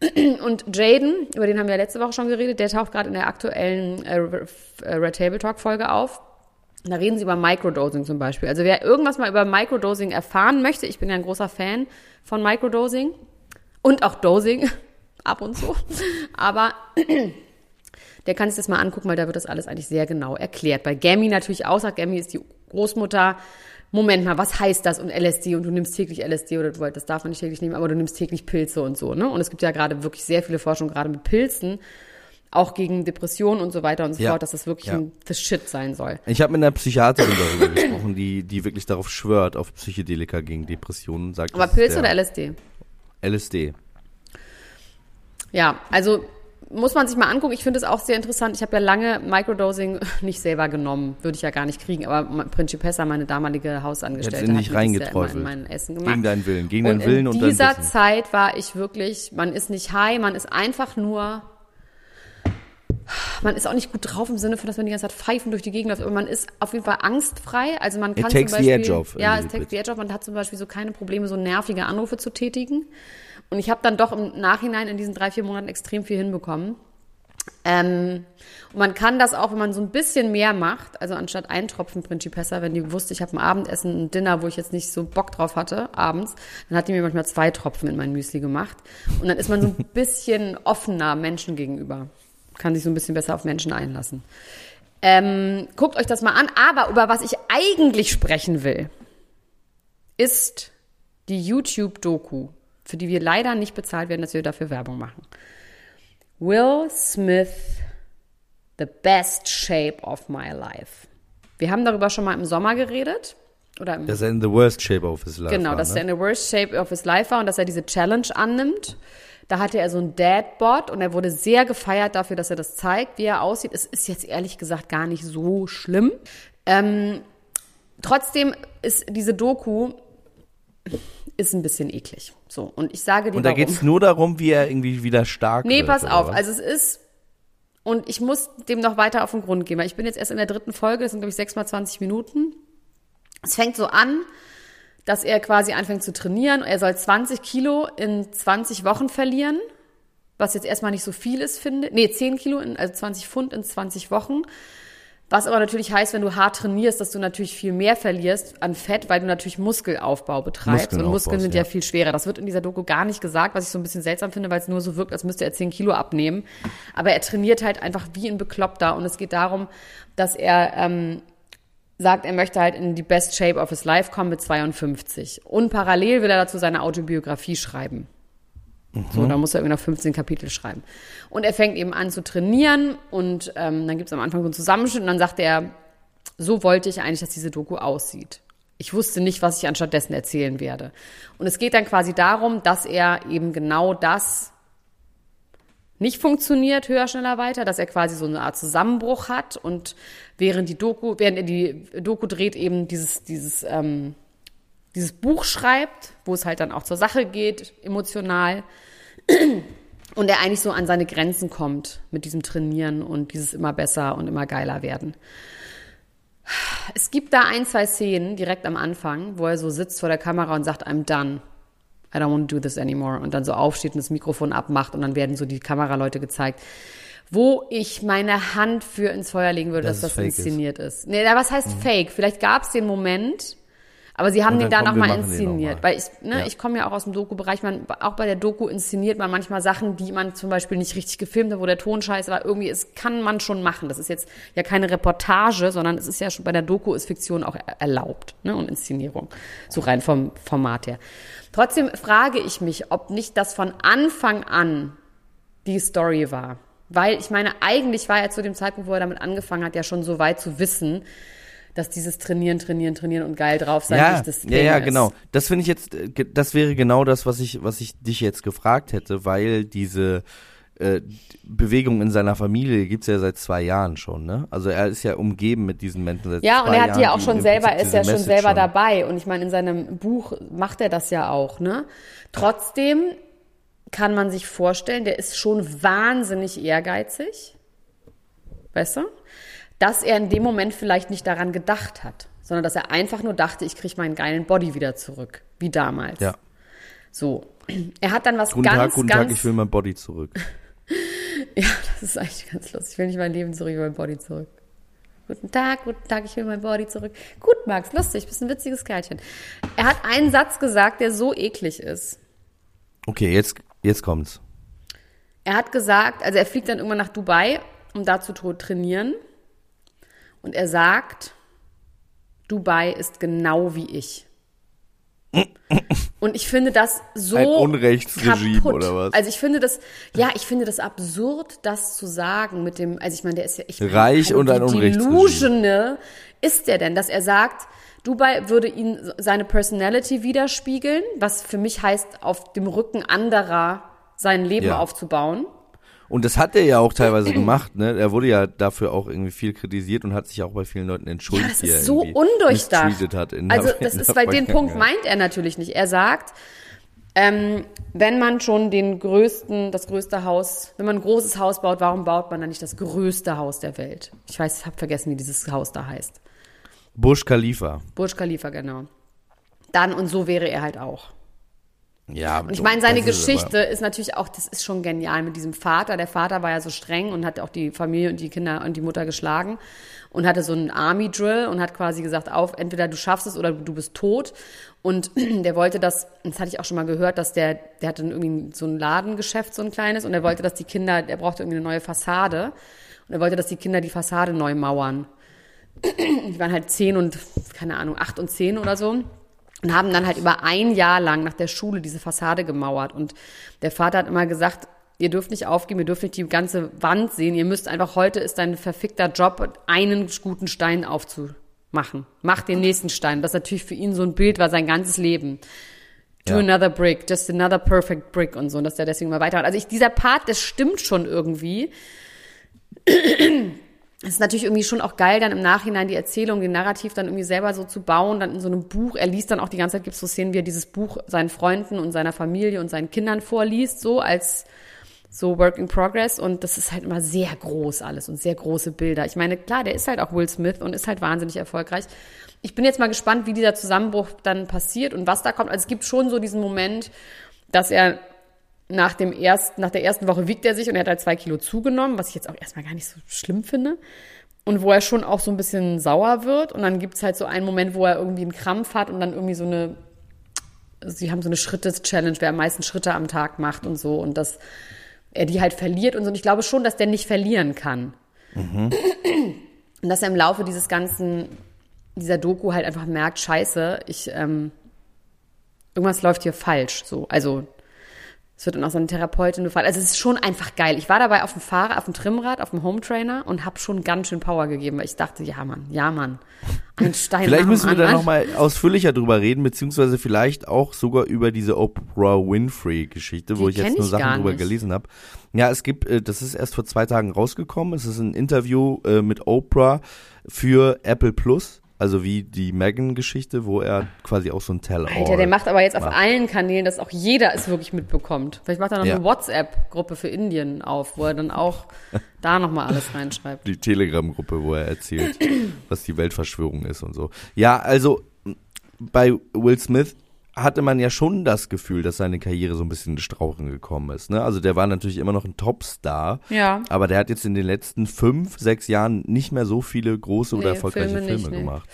Und Jaden, über den haben wir ja letzte Woche schon geredet, der taucht gerade in der aktuellen äh, äh, Red Table Talk Folge auf. Da reden sie über Microdosing zum Beispiel. Also wer irgendwas mal über Microdosing erfahren möchte, ich bin ja ein großer Fan von Microdosing und auch Dosing ab und zu. Aber der kann sich das mal angucken, weil da wird das alles eigentlich sehr genau erklärt. Bei Gammy natürlich auch, sagt Gammy ist die Großmutter. Moment mal, was heißt das und LSD und du nimmst täglich LSD oder du, das darf man nicht täglich nehmen, aber du nimmst täglich Pilze und so, ne? Und es gibt ja gerade wirklich sehr viele Forschung, gerade mit Pilzen, auch gegen Depressionen und so weiter und so Ja. fort, dass das wirklich Ja. ein the shit sein soll. Ich habe mit einer Psychiaterin darüber gesprochen, die, die wirklich darauf schwört, auf Psychedelika gegen Depressionen. Sagt, Aber Pilze der oder LSD? LSD. Ja, also muss man sich mal angucken. Ich finde es auch sehr interessant. Ich habe ja lange Microdosing nicht selber genommen, würde ich ja gar nicht kriegen. Aber Principessa, meine damalige Hausangestellte, Hätte sie nicht hat ja reingeträufelt. in mein Essen gemacht. Gegen deinen Willen, gegen und deinen Willen in und dein dieser. Zeit war ich wirklich, man ist nicht high, man ist einfach nur, man ist auch nicht gut drauf im Sinne von, dass man die ganze Zeit pfeifen durch die Gegend läuft, aber man ist auf jeden Fall angstfrei. Also man It kann takes zum the Beispiel, edge off ja, es takes the edge off. Man hat zum Beispiel so keine Probleme, so nervige Anrufe zu tätigen. Und ich habe dann doch im Nachhinein in diesen drei, vier Monaten extrem viel hinbekommen. Ähm, und man kann das auch, wenn man so ein bisschen mehr macht, also anstatt ein Tropfen Principessa, wenn die wusste, ich habe ein Abendessen, ein Dinner, wo ich jetzt nicht so Bock drauf hatte, abends, dann hat die mir manchmal zwei Tropfen in mein Müsli gemacht. Und dann ist man so ein bisschen offener Menschen gegenüber. Kann sich so ein bisschen besser auf Menschen einlassen. Ähm, guckt euch das mal an. Aber über was ich eigentlich sprechen will, ist die YouTube-Doku, für die wir leider nicht bezahlt werden, dass wir dafür Werbung machen. Will Smith, the best shape of my life. Wir haben darüber schon mal im Sommer geredet. Oder Dass er in the worst shape of his life Genau, war, dass ne? er in the worst shape of his life war und dass er diese Challenge annimmt. Da hatte er so ein Dadbot und er wurde sehr gefeiert dafür, dass er das zeigt, wie er aussieht. Es ist jetzt ehrlich gesagt gar nicht so schlimm. Ähm, trotzdem ist diese Doku ist ein bisschen eklig. So und ich sage dir Und da warum. geht's nur darum, wie er irgendwie wieder stark Nee, wird. pass oder auf. was? Also es ist, und ich muss dem noch weiter auf den Grund gehen, weil ich bin jetzt erst in der dritten Folge, das sind, glaube ich, sechs mal 20 Minuten. Es fängt so an, dass er quasi anfängt zu trainieren. Er soll 20 Kilo in 20 Wochen verlieren, was jetzt erstmal nicht so viel ist, finde. Nee, 10 Kilo, in, also 20 Pfund in 20 Wochen. Was aber natürlich heißt, wenn du hart trainierst, dass du natürlich viel mehr verlierst an Fett, weil du natürlich Muskelaufbau betreibst. Muskeln und Muskeln sind ja. ja. viel schwerer. Das wird in dieser Doku gar nicht gesagt, was ich so ein bisschen seltsam finde, weil es nur so wirkt, als müsste er 10 Kilo abnehmen. Aber er trainiert halt einfach wie ein Bekloppter. Und es geht darum, dass er ähm, sagt, er möchte halt in die Best Shape of his Life kommen mit 52. Und parallel will er dazu seine Autobiografie schreiben. So, da muss er irgendwie noch 15 Kapitel schreiben. Und er fängt eben an zu trainieren und ähm, dann gibt es am Anfang so einen Zusammenschnitt und dann sagt er, so wollte ich eigentlich, dass diese Doku aussieht. Ich wusste nicht, was ich anstattdessen erzählen werde. Und es geht dann quasi darum, dass er eben genau das nicht funktioniert, höher, schneller, weiter, dass er quasi so eine Art Zusammenbruch hat und während die Doku, während er die Doku dreht, eben dieses, dieses, ähm, dieses Buch schreibt, wo es halt dann auch zur Sache geht, emotional. Und er eigentlich so an seine Grenzen kommt mit diesem Trainieren und dieses immer besser und immer geiler werden. Es gibt da ein, zwei Szenen direkt am Anfang, wo er so sitzt vor der Kamera und sagt, I'm done. I don't want to do this anymore. Und dann so aufsteht und das Mikrofon abmacht und dann werden so die Kameraleute gezeigt. Wo ich meine Hand für ins Feuer legen würde, Dass dass, das fake ist. inszeniert ist. Nee, was heißt fake? Vielleicht gab es den Moment, aber sie haben den da nochmal inszeniert. noch. Weil ich, ne, Ja. ich komme ja auch aus dem Doku-Bereich. Man, auch bei der Doku inszeniert man manchmal Sachen, die man zum Beispiel nicht richtig gefilmt hat, wo der Ton scheiße war. Irgendwie, es kann man schon machen. Das ist jetzt ja keine Reportage, sondern es ist ja schon bei der Doku ist Fiktion auch er- erlaubt, ne, und Inszenierung. So rein vom Format her. Trotzdem frage ich mich, ob nicht das von Anfang an die Story war. Weil ich meine, eigentlich war er zu dem Zeitpunkt, wo er damit angefangen hat, ja schon so weit zu wissen, dass dieses Trainieren, Trainieren, Trainieren und geil drauf sein Ja, nicht das ja, ja, Thema genau. ist. Das finde ich jetzt, äh, das wäre genau das, was ich, was ich dich jetzt gefragt hätte, weil diese äh, Bewegung in seiner Familie gibt's ja seit zwei Jahren schon, ne? Also er ist ja umgeben mit diesen Menschen seit Ja, zwei und er hat Jahren, die ja auch schon selber, ist ja schon selber schon- dabei. Und ich meine, in seinem Buch macht er das ja auch, ne? Trotzdem kann man sich vorstellen, der ist schon wahnsinnig ehrgeizig. Weißt du? Dass er in dem Moment vielleicht nicht daran gedacht hat, sondern dass er einfach nur dachte, ich kriege meinen geilen Body wieder zurück, wie damals. Ja. So. Er hat dann was Guten ganz, Tag, guten ganz Tag, ich will mein Body zurück. ja, das ist eigentlich ganz lustig. Ich will nicht mein Leben zurück, ich will mein Body zurück. Guten Tag, guten Tag, ich will mein Body zurück. Gut, Max, lustig, bist ein witziges Kerlchen. Er hat einen Satz gesagt, der so eklig ist. Okay, jetzt, jetzt kommt's. Er hat gesagt, also er fliegt dann irgendwann nach Dubai, um da zu tra- trainieren. Und er sagt, Dubai ist genau wie ich. Und ich finde das so Ein Unrechtsregime kaputt. oder was? Also ich finde das, ja, ich finde das absurd, das zu sagen mit dem, also ich meine, der ist ja, meine, Reich und ein wie Unrechtsregime. ist der denn, dass er sagt, Dubai würde ihn seine Personality widerspiegeln, was für mich heißt, auf dem Rücken anderer sein Leben Ja. aufzubauen. Und das hat er ja auch teilweise gemacht, ne? Er wurde ja dafür auch irgendwie viel kritisiert und hat sich auch bei vielen Leuten Ja, entschuldigt, das die er ist so undurchdacht. Hat also der, das ist, weil den Punkt meint er natürlich nicht. Er sagt, ähm, wenn man schon den größten, das größte Haus, wenn man ein großes Haus baut, warum baut man dann nicht das größte Haus der Welt? Ich weiß, ich habe vergessen, wie dieses Haus da heißt. Bush Khalifa. Burj Khalifa, genau. Dann und so wäre er halt auch. Ja, Und ich meine, seine das ist Geschichte ist natürlich auch, das ist schon genial mit diesem Vater. Der Vater war ja so streng und hat auch die Familie und die Kinder und die Mutter geschlagen und hatte so einen Army Drill und hat quasi gesagt, auf, entweder du schaffst es oder du bist tot. Und der wollte das, das hatte ich auch schon mal gehört, dass der, der hatte irgendwie so ein Ladengeschäft, so ein kleines, und er wollte, dass die Kinder, der brauchte irgendwie eine neue Fassade. Und er wollte, dass die Kinder die Fassade neu mauern. Die waren halt zehn und, keine Ahnung, acht und zehn oder so und haben dann halt über ein Jahr lang nach der Schule diese Fassade gemauert. Und der Vater hat immer gesagt, ihr dürft nicht aufgeben, ihr dürft nicht die ganze Wand sehen, ihr müsst einfach, heute ist dein verfickter Job, einen guten Stein aufzumachen. Mach den nächsten Stein. Das natürlich für ihn so ein Bild war, sein ganzes Leben. Do Ja. another brick, just another perfect brick und so, und dass der deswegen immer weitermacht. Also ich, dieser Part, das stimmt schon irgendwie. Es ist natürlich irgendwie schon auch geil, dann im Nachhinein die Erzählung, den Narrativ dann irgendwie selber so zu bauen, dann in so einem Buch. Er liest dann auch die ganze Zeit, gibt es so Szenen, wie er dieses Buch seinen Freunden und seiner Familie und seinen Kindern vorliest, so als so Work in Progress. Und das ist halt immer sehr groß alles und sehr große Bilder. Ich meine, klar, der ist halt auch Will Smith und ist halt wahnsinnig erfolgreich. Ich bin jetzt mal gespannt, wie dieser Zusammenbruch dann passiert und was da kommt. Also es gibt schon so diesen Moment, dass er nach dem ersten, nach der ersten Woche wiegt er sich und er hat halt zwei Kilo zugenommen, was ich jetzt auch erstmal gar nicht so schlimm finde. und wo er schon auch so ein bisschen sauer wird. Und dann gibt's halt so einen Moment, wo er irgendwie einen Krampf hat und dann irgendwie so eine, sie haben so eine Schrittes-Challenge, wer am meisten Schritte am Tag macht und so. Und dass er die halt verliert und so. Und ich glaube schon, dass der nicht verlieren kann. Und dass er im Laufe dieses ganzen, dieser Doku halt einfach merkt, scheiße, ich, ähm, irgendwas läuft hier falsch. So, also es wird dann auch so eine Therapeutin befragt. Also es ist schon einfach geil. Ich war dabei auf dem Fahrrad, auf dem Trimmrad, auf dem Hometrainer und habe schon ganz schön Power gegeben, weil ich dachte, ja Mann, ja Mann, ein Stein Vielleicht müssen wir da nochmal ausführlicher drüber reden, beziehungsweise vielleicht auch sogar über diese Oprah Winfrey-Geschichte, wo ich jetzt nur ich Sachen drüber nicht. gelesen habe. Ja, es gibt, äh, das ist erst vor zwei Tagen rausgekommen. Es ist ein Interview äh, mit Oprah für Apple Plus, also wie die Megan-Geschichte, wo er quasi auch so ein Tell-All Alter, der macht aber jetzt auf macht. allen Kanälen, dass auch jeder es wirklich mitbekommt. Vielleicht macht er noch Ja. eine WhatsApp-Gruppe für Indien auf, wo er dann auch da nochmal alles reinschreibt. die Telegram-Gruppe, wo er erzählt, was die Weltverschwörung ist und so. Ja, also bei Will Smith hatte man ja schon das Gefühl, dass seine Karriere so ein bisschen in Strauchen gekommen ist. Ne? Also der war natürlich immer noch ein Topstar, Ja. aber der hat jetzt in den letzten fünf, sechs Jahren nicht mehr so viele große oder Nee, erfolgreiche Filme Filme, nicht, gemacht.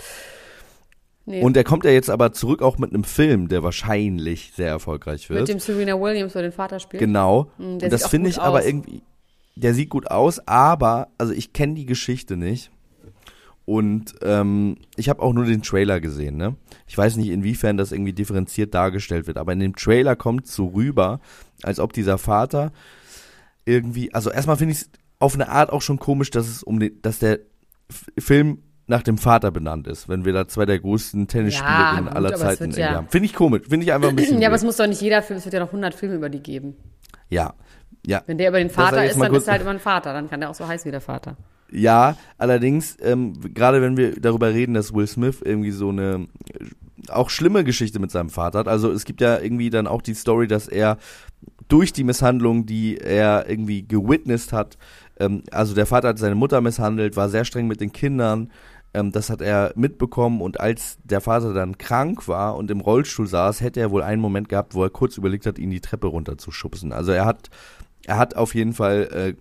Nee. Und er kommt ja jetzt aber zurück auch mit einem Film, der wahrscheinlich sehr erfolgreich wird. Mit dem Serena Williams, wo den Vater spielt. Genau. der und das finde ich aber aus. irgendwie, der sieht gut aus, aber, also ich kenne die Geschichte nicht. Und ähm, ich habe auch nur den Trailer gesehen, ne? Ich weiß nicht, inwiefern das irgendwie differenziert dargestellt wird, aber in dem Trailer kommt so rüber, als ob dieser Vater irgendwie, also erstmal finde ich es auf eine Art auch schon komisch, dass es um den, dass der Film nach dem Vater benannt ist, wenn wir da zwei der größten Tennisspielerinnen gut, aller Zeiten ja- haben. Finde ich komisch, finde ich einfach ein bisschen Ja, aber es muss doch nicht jeder Film, es wird ja noch 100 Filme über die geben. ja. Ja, Wenn der über den Vater ist, dann ist er halt immer ein Vater. Dann kann der auch so heiß wie der Vater. Ja, allerdings, ähm, gerade wenn wir darüber reden, dass Will Smith irgendwie so eine auch schlimme Geschichte mit seinem Vater hat. Also es gibt ja irgendwie dann auch die Story, dass er durch die Misshandlung, die er irgendwie gewitnessed hat, ähm, also der Vater hat seine Mutter misshandelt, war sehr streng mit den Kindern, ähm, das hat er mitbekommen und als der Vater dann krank war und im Rollstuhl saß, hätte er wohl einen Moment gehabt, wo er kurz überlegt hat, ihn die Treppe runterzuschubsen. Also er hat, er hat auf jeden Fall äh,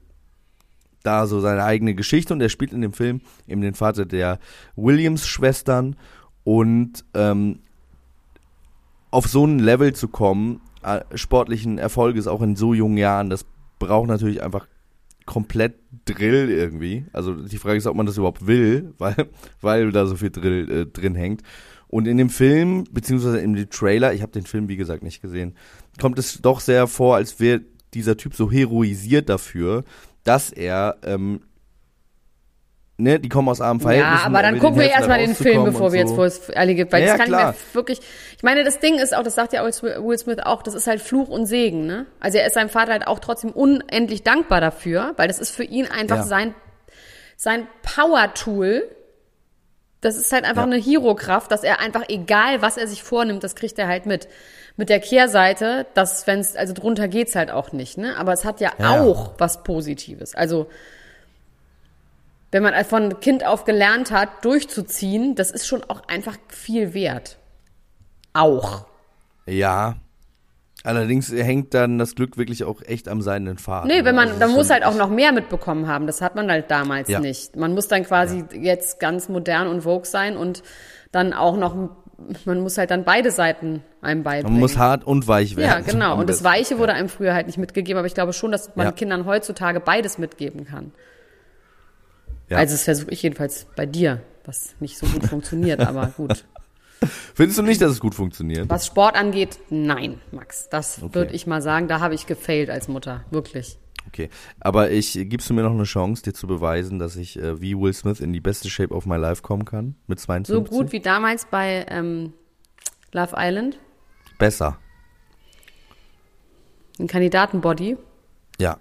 da so seine eigene Geschichte und er spielt in dem Film eben den Vater der Williams-Schwestern und ähm, auf so ein Level zu kommen, äh, sportlichen Erfolges auch in so jungen Jahren, das braucht natürlich einfach komplett Drill irgendwie. Also die Frage ist, ob man das überhaupt will, weil, weil da so viel Drill äh, drin hängt. Und in dem Film, beziehungsweise in dem Trailer, ich habe den Film wie gesagt nicht gesehen, kommt es doch sehr vor, als wäre dieser Typ so heroisiert dafür, dass er, ähm, ne, die kommen aus armen Verhältnissen. Ja, aber er dann gucken wir erstmal den Film, bevor und wir jetzt so. vor es alle gibt. Weil Ja, das kann klar. ich mir wirklich. Ich meine, das Ding ist auch, das sagt ja Will Smith auch, das ist halt Fluch und Segen, ne? Also er ist seinem Vater halt auch trotzdem unendlich dankbar dafür, weil das ist für ihn einfach Ja. sein, sein Power-Tool. Das ist halt einfach Ja. eine Hero-Kraft, dass er einfach, egal was er sich vornimmt, das kriegt er halt mit. Mit der Kehrseite, dass, wenn es, also drunter geht's halt auch nicht, ne? Aber es hat ja, Ja. auch was Positives. Also, wenn man von Kind auf gelernt hat, durchzuziehen, das ist schon auch einfach viel wert. Auch. Ja. Allerdings hängt dann das Glück wirklich auch echt am seidenen Faden. Nee, wenn man, Also es muss halt auch noch mehr mitbekommen haben. Das hat man halt damals Ja. nicht. Man muss dann quasi jetzt ganz modern und vogue sein und dann auch noch, man muss halt dann beide Seiten einem beibringen. Man muss hart und weich werden. ja, genau. Und das. Weiche wurde einem früher halt nicht mitgegeben, aber ich glaube schon, dass man Ja. Kindern heutzutage beides mitgeben kann. Ja. Also das versuche ich jedenfalls bei dir, was nicht so gut funktioniert, aber gut. Findest du nicht, dass es gut funktioniert? Was Sport angeht, nein, Max. Das Okay. würde ich mal sagen, da habe ich gefailt als Mutter, wirklich. Okay. Aber ich, gibst du mir noch eine Chance, dir zu beweisen, dass ich äh, wie Will Smith in die beste Shape of my life kommen kann? Mit 52? So gut wie damals bei ähm, Love Island, Besser. ein Kandidatenbody. Ja.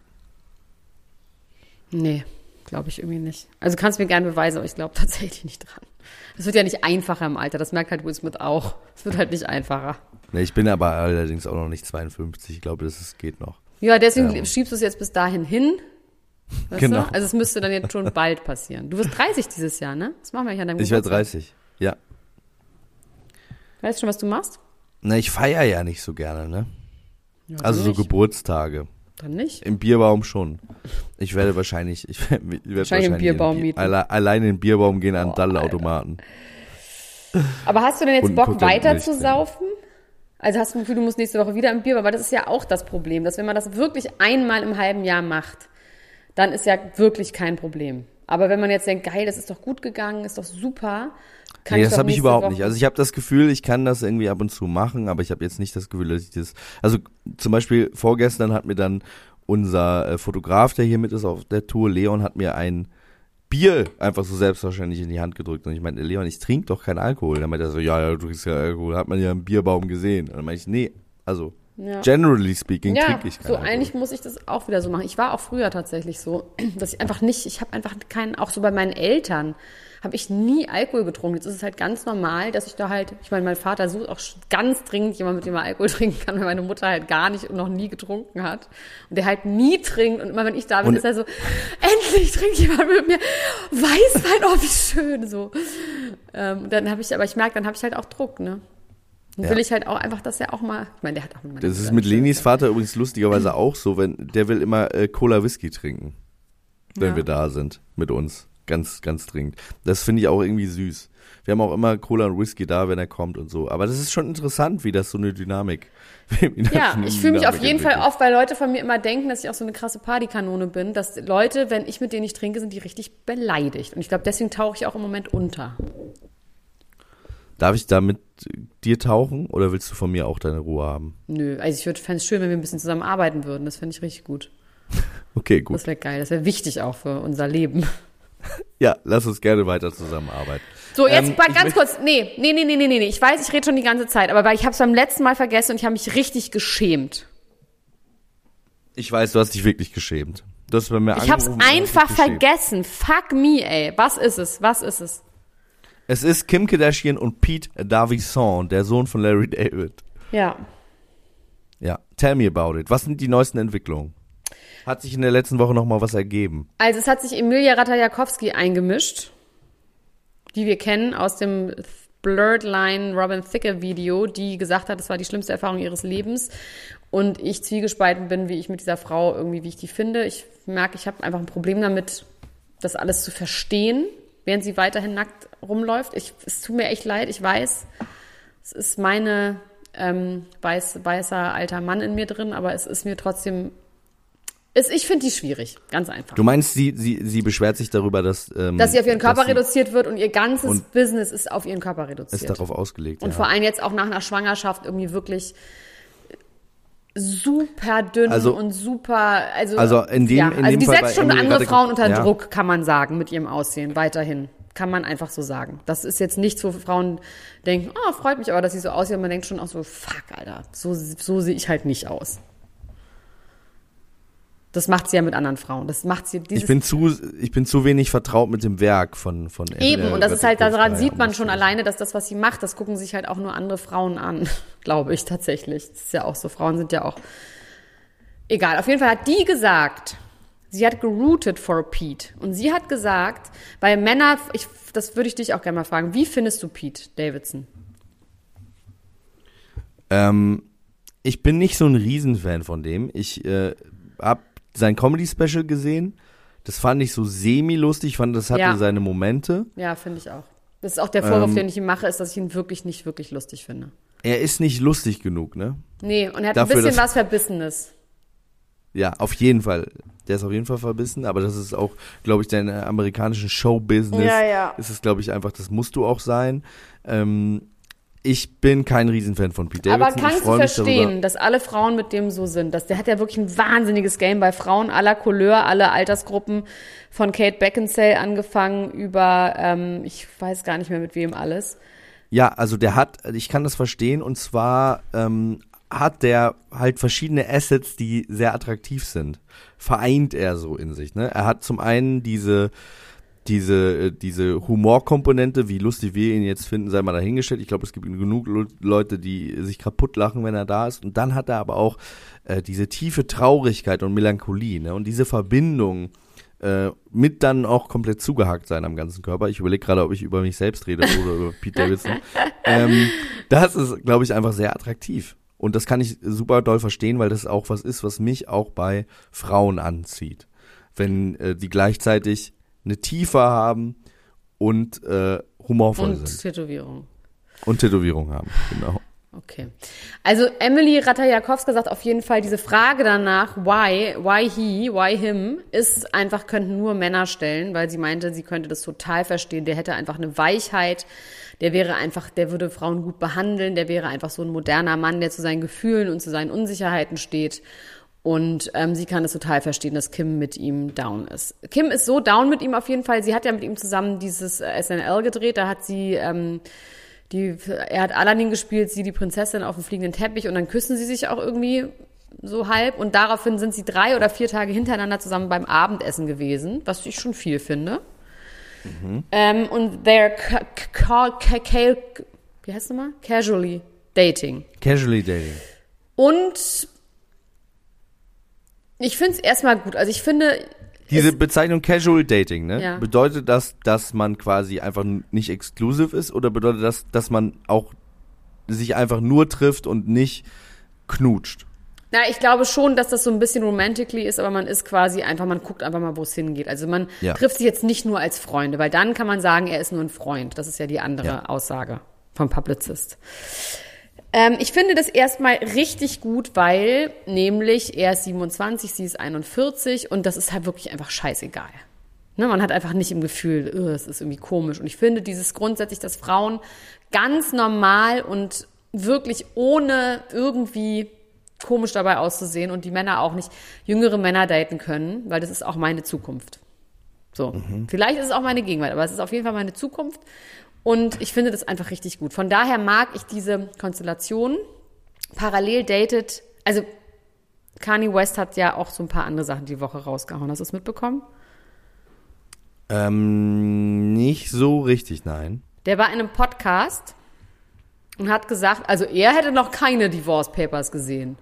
Nee, glaube ich irgendwie nicht. Also kannst mir gerne beweisen, aber ich glaube tatsächlich nicht dran. Das wird ja nicht einfacher im Alter, das merkt halt Will Smith auch. Es wird halt nicht einfacher. Nee, ich bin aber allerdings auch noch nicht 52. Ich glaube, das ist, geht noch. Ja, deswegen Ja. schiebst du es jetzt bis dahin hin. Weißt Genau. Du? Also es müsste dann jetzt schon bald passieren. Du wirst 30 dieses Jahr, ne? Das machen wir nicht an deinem Ich werde Geburtstag. 30. Ja. Weißt du schon, was du machst? Na, ich feiere ja nicht so gerne, ne? also so. Geburtstage. Dann nicht. Im Bierbaum schon. Ich werde wahrscheinlich, ich werde, ich werde Wahrscheinlich im Bierbaum in, mieten. alle, alleine in den Bierbaum gehen an Boah, Daddelautomaten. Aber hast du denn jetzt Und Bock, Kutter weiter zu saufen? Also hast du das Gefühl, du musst nächste Woche wieder im Bier, aber das ist ja auch das Problem, dass wenn man das wirklich einmal im halben Jahr macht, dann ist ja wirklich kein Problem. Aber wenn man jetzt denkt, geil, das ist doch gut gegangen, ist doch super, kann nee, das habe ich überhaupt Woche- nicht. Also ich habe das Gefühl, ich kann das irgendwie ab und zu machen, aber ich habe jetzt nicht das Gefühl, dass ich das. Also zum Beispiel vorgestern hat mir dann unser äh, Fotograf, der hier mit ist auf der Tour, Leon, hat mir ein Bier einfach so selbstverständlich in die Hand gedrückt. Und ich meinte, Leon, ich trinke doch keinen Alkohol. Dann meinte er so, ja, ja, du trinkst ja Alkohol. Hat man ja im Bierbaum gesehen. Und dann meinte ich, nee, also Ja. generally speaking Ja, trinke ich keinen so Alkohol. eigentlich muss ich das auch wieder so machen. Ich war auch früher tatsächlich so, dass ich einfach nicht, ich habe einfach keinen, auch so bei meinen Eltern, habe ich nie Alkohol getrunken. Jetzt ist es halt ganz normal, dass ich da halt, ich meine, mein Vater sucht auch ganz dringend jemand, mit dem er Alkohol trinken kann, weil meine Mutter halt gar nicht und noch nie getrunken hat. Und der halt nie trinkt. Und immer wenn ich da bin, Und- ist er so, endlich trinkt jemand mit mir Weißwein, oh, wie schön, so. Ähm, dann habe ich, aber ich merke, dann habe ich halt auch Druck, ne? Dann Ja. will ich halt auch einfach, dass er auch mal, ich meine, der hat auch meiner Das ist mit Lenis Vater übrigens lustigerweise auch so, wenn der will immer äh, Cola Whisky trinken, wenn Ja. wir da sind mit uns. Ganz, ganz dringend. Das finde ich auch irgendwie süß. Wir haben auch immer Cola und Whisky da, wenn er kommt und so. Aber das ist schon interessant, wie das so eine Dynamik. Ja, eine ich fühle mich auf jeden Fall entwickelt. oft, weil Leute von mir immer denken, dass ich auch so eine krasse Partykanone bin, dass Leute, wenn ich mit denen nicht trinke, sind die richtig beleidigt. Und ich glaube, deswegen tauche ich auch im Moment unter. Darf ich da mit dir tauchen oder willst du von mir auch deine Ruhe haben? Nö, also ich würde fände es schön, wenn wir ein bisschen zusammen arbeiten würden. Das finde ich richtig gut. Okay, gut. Das wäre geil. Das wäre wichtig auch für unser Leben. Ja, lass uns gerne weiter zusammenarbeiten. So, jetzt Ähm, mal ganz kurz. Nee, nee, nee, nee, nee, nee. Ich weiß, ich rede schon die ganze Zeit, aber ich habe es beim letzten Mal vergessen und ich habe mich richtig geschämt. Ich weiß, du hast dich wirklich geschämt. Du hast bei mir Ich habe es einfach vergessen. Fuck me, ey. Was ist es? Was ist es? Es ist Kim Kardashian und Pete Davidson, der Sohn von Larry David. Ja. Ja, tell me about it. Was sind die neuesten Entwicklungen? Hat sich in der letzten Woche noch mal was ergeben? Also es hat sich Emilia Ratajkowski eingemischt, die wir kennen aus dem Blurred Line Robin Thicke Video, die gesagt hat, es war die schlimmste Erfahrung ihres Lebens. Und ich zwiegespalten bin, wie ich mit dieser Frau irgendwie, wie ich die finde. Ich merke, ich habe einfach ein Problem damit, das alles zu verstehen, während sie weiterhin nackt rumläuft. Ich, es tut mir echt leid, ich weiß, es ist meine ähm, weiß, weißer alter Mann in mir drin, aber es ist mir trotzdem, ich finde die schwierig, ganz einfach. Du meinst, sie, sie, sie beschwert sich darüber, dass, ähm, dass sie auf ihren Körper reduziert wird und ihr ganzes Und- Business ist auf ihren Körper reduziert. ist darauf ausgelegt. und ja. vor allem jetzt auch nach einer Schwangerschaft irgendwie wirklich super dünn Also- und super, also, Also in dem- ja, in also dem die Fall setzt schon andere Frauen unter ja. Druck, kann man sagen, mit ihrem Aussehen, weiterhin. Kann man einfach so sagen. Das ist jetzt nichts, wo Frauen denken, oh, freut mich aber, dass sie so aussieht. Und man denkt schon auch so, fuck, Alter, so, so sehe ich halt nicht aus. Das macht sie ja mit anderen Frauen. Das macht sie, dieses ich bin zu, ich bin zu wenig vertraut mit dem Werk von, von Eben, und das ist halt, daran sieht man schon alleine, dass das, was sie macht, das gucken sich halt auch nur andere Frauen an, glaube ich tatsächlich. Das ist ja auch so, Frauen sind ja auch, egal, auf jeden Fall hat die gesagt, sie hat geroutet for Pete. Und sie hat gesagt, weil Männer, ich, das würde ich dich auch gerne mal fragen, wie findest du Pete Davidson? Ähm, ich bin nicht so ein Riesenfan von dem. Ich äh, habe sein Comedy-Special gesehen. Das fand ich so semi-lustig. Ich fand, das hatte Ja. seine Momente. Ja, finde ich auch. Das ist auch der Vorwurf, Ähm, den ich ihm mache, ist, dass ich ihn wirklich nicht wirklich lustig finde. Er ist nicht lustig genug, ne? Nee, und er hat Dafür, ein bisschen was Verbissenes. Ja, auf jeden Fall. Der ist auf jeden Fall verbissen, aber das ist auch, glaube ich, dein amerikanischen Showbusiness. Ja, ja. Ist es, glaube ich, einfach, das musst du auch sein. Ähm, ich bin kein Riesenfan von Pete Aber Davidson. ich kannst du verstehen, dass alle Frauen mit dem so sind? Dass der hat ja wirklich ein wahnsinniges Game bei Frauen aller Couleur, aller Altersgruppen, von Kate Beckinsale angefangen über, ähm, ich weiß gar nicht mehr mit wem alles. Ja, also der hat, ich kann das verstehen, und zwar ähm, hat der halt verschiedene Assets, die sehr attraktiv sind. Vereint er so in sich. Ne? Er hat zum einen diese diese äh, diese Humorkomponente, wie lustig wir ihn jetzt finden, sei mal dahingestellt. Ich glaube, es gibt genug Le- Leute, die sich kaputt lachen, wenn er da ist. Und dann hat er aber auch äh, diese tiefe Traurigkeit und Melancholie ne? und diese Verbindung äh, mit dann auch komplett zugehackt sein am ganzen Körper. Ich überlege gerade, ob ich über mich selbst rede oder über Pete Davidson. ähm, das ist, glaube ich, einfach sehr attraktiv. Und das kann ich super doll verstehen, weil das auch was ist, was mich auch bei Frauen anzieht. Wenn äh, die gleichzeitig eine Tiefe haben und äh, humorvoll Und sind. Tätowierung. Und Tätowierung haben, genau. Okay. Also Emily Ratajakowska sagt auf jeden Fall, diese Frage danach, why, why he, why him, ist einfach, könnten nur Männer stellen, weil sie meinte, sie könnte das total verstehen. Der hätte einfach eine Weichheit, der wäre einfach, der würde Frauen gut behandeln, der wäre einfach so ein moderner Mann, der zu seinen Gefühlen und zu seinen Unsicherheiten steht. Und ähm, sie kann es total verstehen, dass Kim mit ihm down ist. Kim ist so down mit ihm auf jeden Fall. Sie hat ja mit ihm zusammen dieses äh, SNL gedreht. Da hat sie ähm, die, er hat Aladdin gespielt, sie die Prinzessin auf dem fliegenden Teppich und dann küssen sie sich auch irgendwie so halb und daraufhin sind sie drei oder vier Tage hintereinander zusammen beim Abendessen gewesen, was ich schon viel finde. Ähm, und they're wie heißt nochmal? Casually dating. Casually dating. Und ich finde es erstmal gut. Also ich finde, Diese Bezeichnung Casual Dating, ne? Ja. Bedeutet das, dass man quasi einfach nicht exclusive ist oder bedeutet das, dass man auch sich einfach nur trifft und nicht knutscht? Na, ich glaube schon, dass das so ein bisschen romantically ist, aber man ist quasi einfach, man guckt einfach mal, wo es hingeht. Also man Ja. trifft sich jetzt nicht nur als Freunde, weil dann kann man sagen, er ist nur ein Freund. Das ist ja die andere Ja. Aussage vom Publicist. Ähm, ich finde das erstmal richtig gut, weil nämlich er ist 27, sie ist 41 und das ist halt wirklich einfach scheißegal. Ne, man hat einfach nicht im Gefühl, "Ugh, es ist irgendwie komisch. Und ich finde dieses grundsätzlich, dass Frauen ganz normal und wirklich ohne irgendwie komisch dabei auszusehen und die Männer auch nicht jüngere Männer daten können, weil das ist auch meine Zukunft. So, vielleicht ist es auch meine Gegenwart, aber es ist auf jeden Fall meine Zukunft und ich finde das einfach richtig gut. Von daher mag ich diese Konstellation. Parallel datet, also Kanye West hat ja auch so ein paar andere Sachen die Woche rausgehauen. Hast du es mitbekommen? Ähm, nicht so richtig, nein. Der war in einem Podcast und hat gesagt, also er hätte noch keine Divorce Papers gesehen.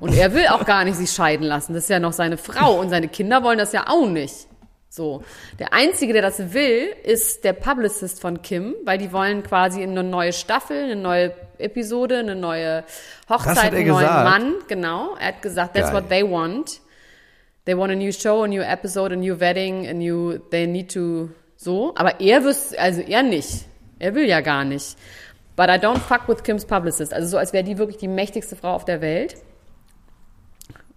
Und er will auch gar nicht sich scheiden lassen. Das ist ja noch seine Frau und seine Kinder wollen das ja auch nicht. So. Der einzige, der das will, ist der Publicist von Kim, weil die wollen quasi in eine neue Staffel, eine neue Episode, eine neue Hochzeit, einen neuen gesagt? Mann. Genau. Er hat gesagt, that's Geil. what they want. They want a new show, a new episode, a new wedding, a new, they need to, so. Aber er wüsste, also er nicht. Er will ja gar nicht. But I don't fuck with Kim's Publicist. Also so, als wäre die wirklich die mächtigste Frau auf der Welt.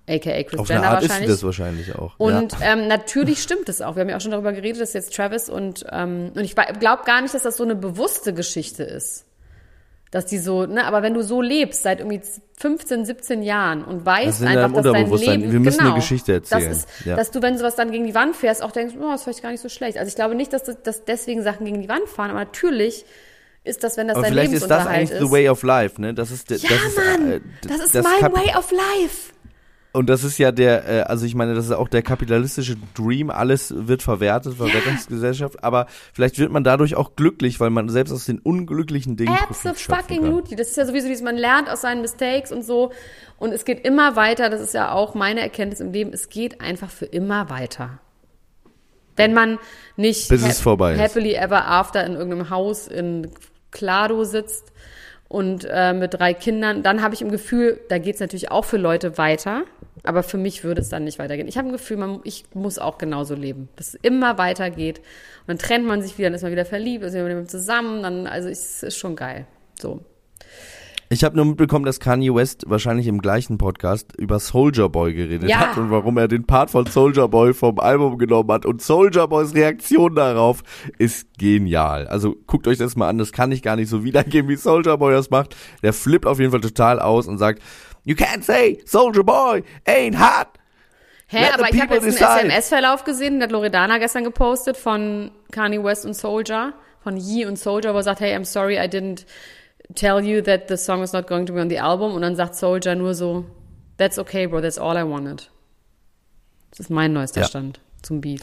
AKA Chris Auf eine Jenner Art ist wahrscheinlich. das wahrscheinlich auch. Und ja. ähm, natürlich stimmt es auch. Wir haben ja auch schon darüber geredet, dass jetzt Travis und ähm, und ich glaube gar nicht, dass das so eine bewusste Geschichte ist. Dass die so, ne, aber wenn du so lebst seit irgendwie 15, 17 Jahren und Das weißt in einfach, dass dein. Leben, Wir müssen genau, eine Geschichte erzählen. Das ist, Ja. dass du, wenn sowas dann gegen die Wand fährst, auch denkst, oh, das ist vielleicht gar nicht so schlecht. Also ich glaube nicht, dass, das, dass deswegen Sachen gegen die Wand fahren, aber natürlich ist das, wenn das Aber dein vielleicht ist das eigentlich ist. the way of life, ne? Das ist, ja, das ist, Mann, äh, das ist das mein way of life. Und das ist ja der, äh, also ich meine, das ist auch der kapitalistische Dream, alles wird verwertet, Verwertungsgesellschaft, aber vielleicht wird man dadurch auch glücklich, weil man selbst aus den unglücklichen Dingen Profit schöpfen kann. Absolutely. Das ist ja sowieso dieses, man lernt aus seinen Mistakes und so. Und es geht immer weiter. Das ist ja auch meine Erkenntnis im Leben. Es geht einfach für immer weiter. Wenn man nicht ist. happily ever after in irgendeinem Haus in Klado sitzt und äh, mit drei Kindern, dann habe ich im Gefühl, da geht es natürlich auch für Leute weiter. Aber für mich würde es dann nicht weitergehen. Ich habe ein Gefühl, man, ich muss auch genauso leben, dass es immer weitergeht. Und dann trennt man sich wieder, dann ist man wieder verliebt, ist man wieder zusammen. Dann, also es ist schon geil. So. Ich habe nur mitbekommen, dass Kanye West wahrscheinlich im gleichen Podcast über Soldier Boy geredet Ja. hat und warum er den Part von Soldier Boy vom Album genommen hat. Und Soldier Boys Reaktion darauf ist genial. Also guckt euch das mal an, das kann ich gar nicht so wiedergeben, wie Soldier Boy das macht. Der flippt auf jeden Fall total aus und sagt, You can't say Soldier Boy ain't hot. Hä, Let aber ich habe jetzt einen decide. SMS-Verlauf gesehen, den hat Loredana gestern gepostet von Kanye West und Soldier, von Yee und Soldier, wo er sagt, hey, I'm sorry, I didn't tell you that the song is not going to be on the album. Und dann sagt Soldier nur so, that's okay, bro, that's all I wanted. Das ist mein neuester Ja. Stand zum Beef.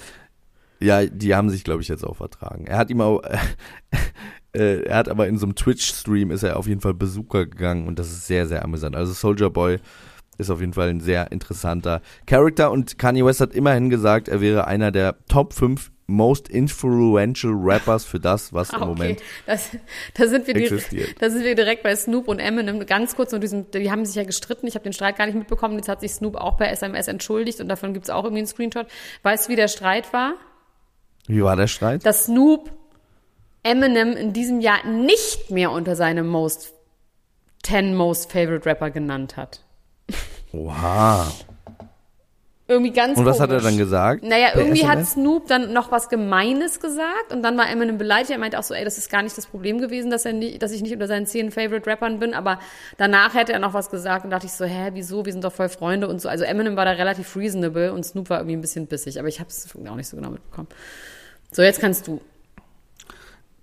Ja, die haben sich, glaube ich, jetzt auch vertragen. Er hat ihm auch, äh, er hat aber in so einem Twitch-Stream ist er auf jeden Fall Besucher gegangen und das ist sehr, sehr amüsant. Also Soldier Boy ist auf jeden Fall ein sehr interessanter Charakter und Kanye West hat immerhin gesagt, er wäre einer der Top 5 most influential Rappers für das, was im okay. Moment Das, da, sind wir direkt, existiert. da sind wir direkt bei Snoop und Eminem. Ganz kurz nur diesen, die haben sich ja gestritten. Ich habe den Streit gar nicht mitbekommen. Jetzt hat sich Snoop auch per SMS entschuldigt und davon gibt's auch irgendwie einen Screenshot. Weißt du, wie der Streit war? Wie war der Streit? Dass Snoop Eminem in diesem Jahr nicht mehr unter seinem most 10 most favorite Rapper genannt hat. Oha. Irgendwie ganz Und was hat er komisch. dann gesagt? Naja, irgendwie hat SMS? Snoop dann noch was Gemeines gesagt und dann war Eminem beleidigt. Er meinte auch so, ey, das ist gar nicht das Problem gewesen, dass, er nicht, dass ich nicht unter seinen zehn Favorite Rappern bin, aber danach hätte er noch was gesagt und dachte ich so, hä, wieso, wir sind doch voll Freunde und so. Also Eminem war da relativ reasonable und Snoop war irgendwie ein bisschen bissig, aber ich habe es auch nicht so genau mitbekommen. So, jetzt kannst du.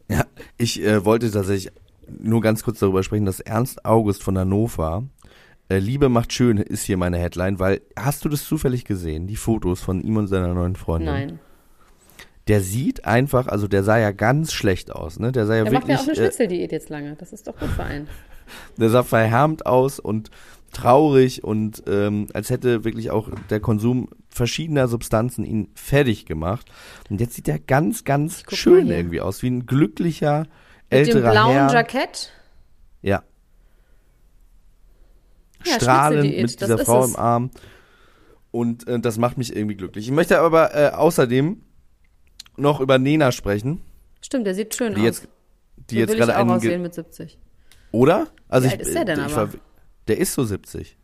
Ja, ich äh, wollte tatsächlich nur ganz kurz darüber sprechen, dass Ernst August von Hannover, äh, Liebe macht schön ist hier meine Headline, weil hast du das zufällig gesehen, die Fotos von ihm und seiner neuen Freundin? Nein. Der sieht einfach, also der sah ja ganz schlecht aus, ne? Der sah ja Er macht wirklich, ja auch eine äh, Schnitzeldiät jetzt lange. Das ist doch gut für einen. der sah verhärmt aus und traurig und ähm, als hätte wirklich auch der Konsum verschiedener Substanzen ihn fertig gemacht. Und jetzt sieht er ganz, ganz schön irgendwie aus, wie ein glücklicher Mit dem älterer blauen Herr. Jackett. Ja. Ja, Strahlend mit dieser Frau es. im Arm. Und äh, das macht mich irgendwie glücklich. Ich möchte aber äh, außerdem noch über Nena sprechen, Stimmt, der sieht schön die aus. jetzt, die so jetzt gerade auch einen. aussehen mit 70. oder? Also Wie ich, alt ist der denn ich aber? Der ist so 70.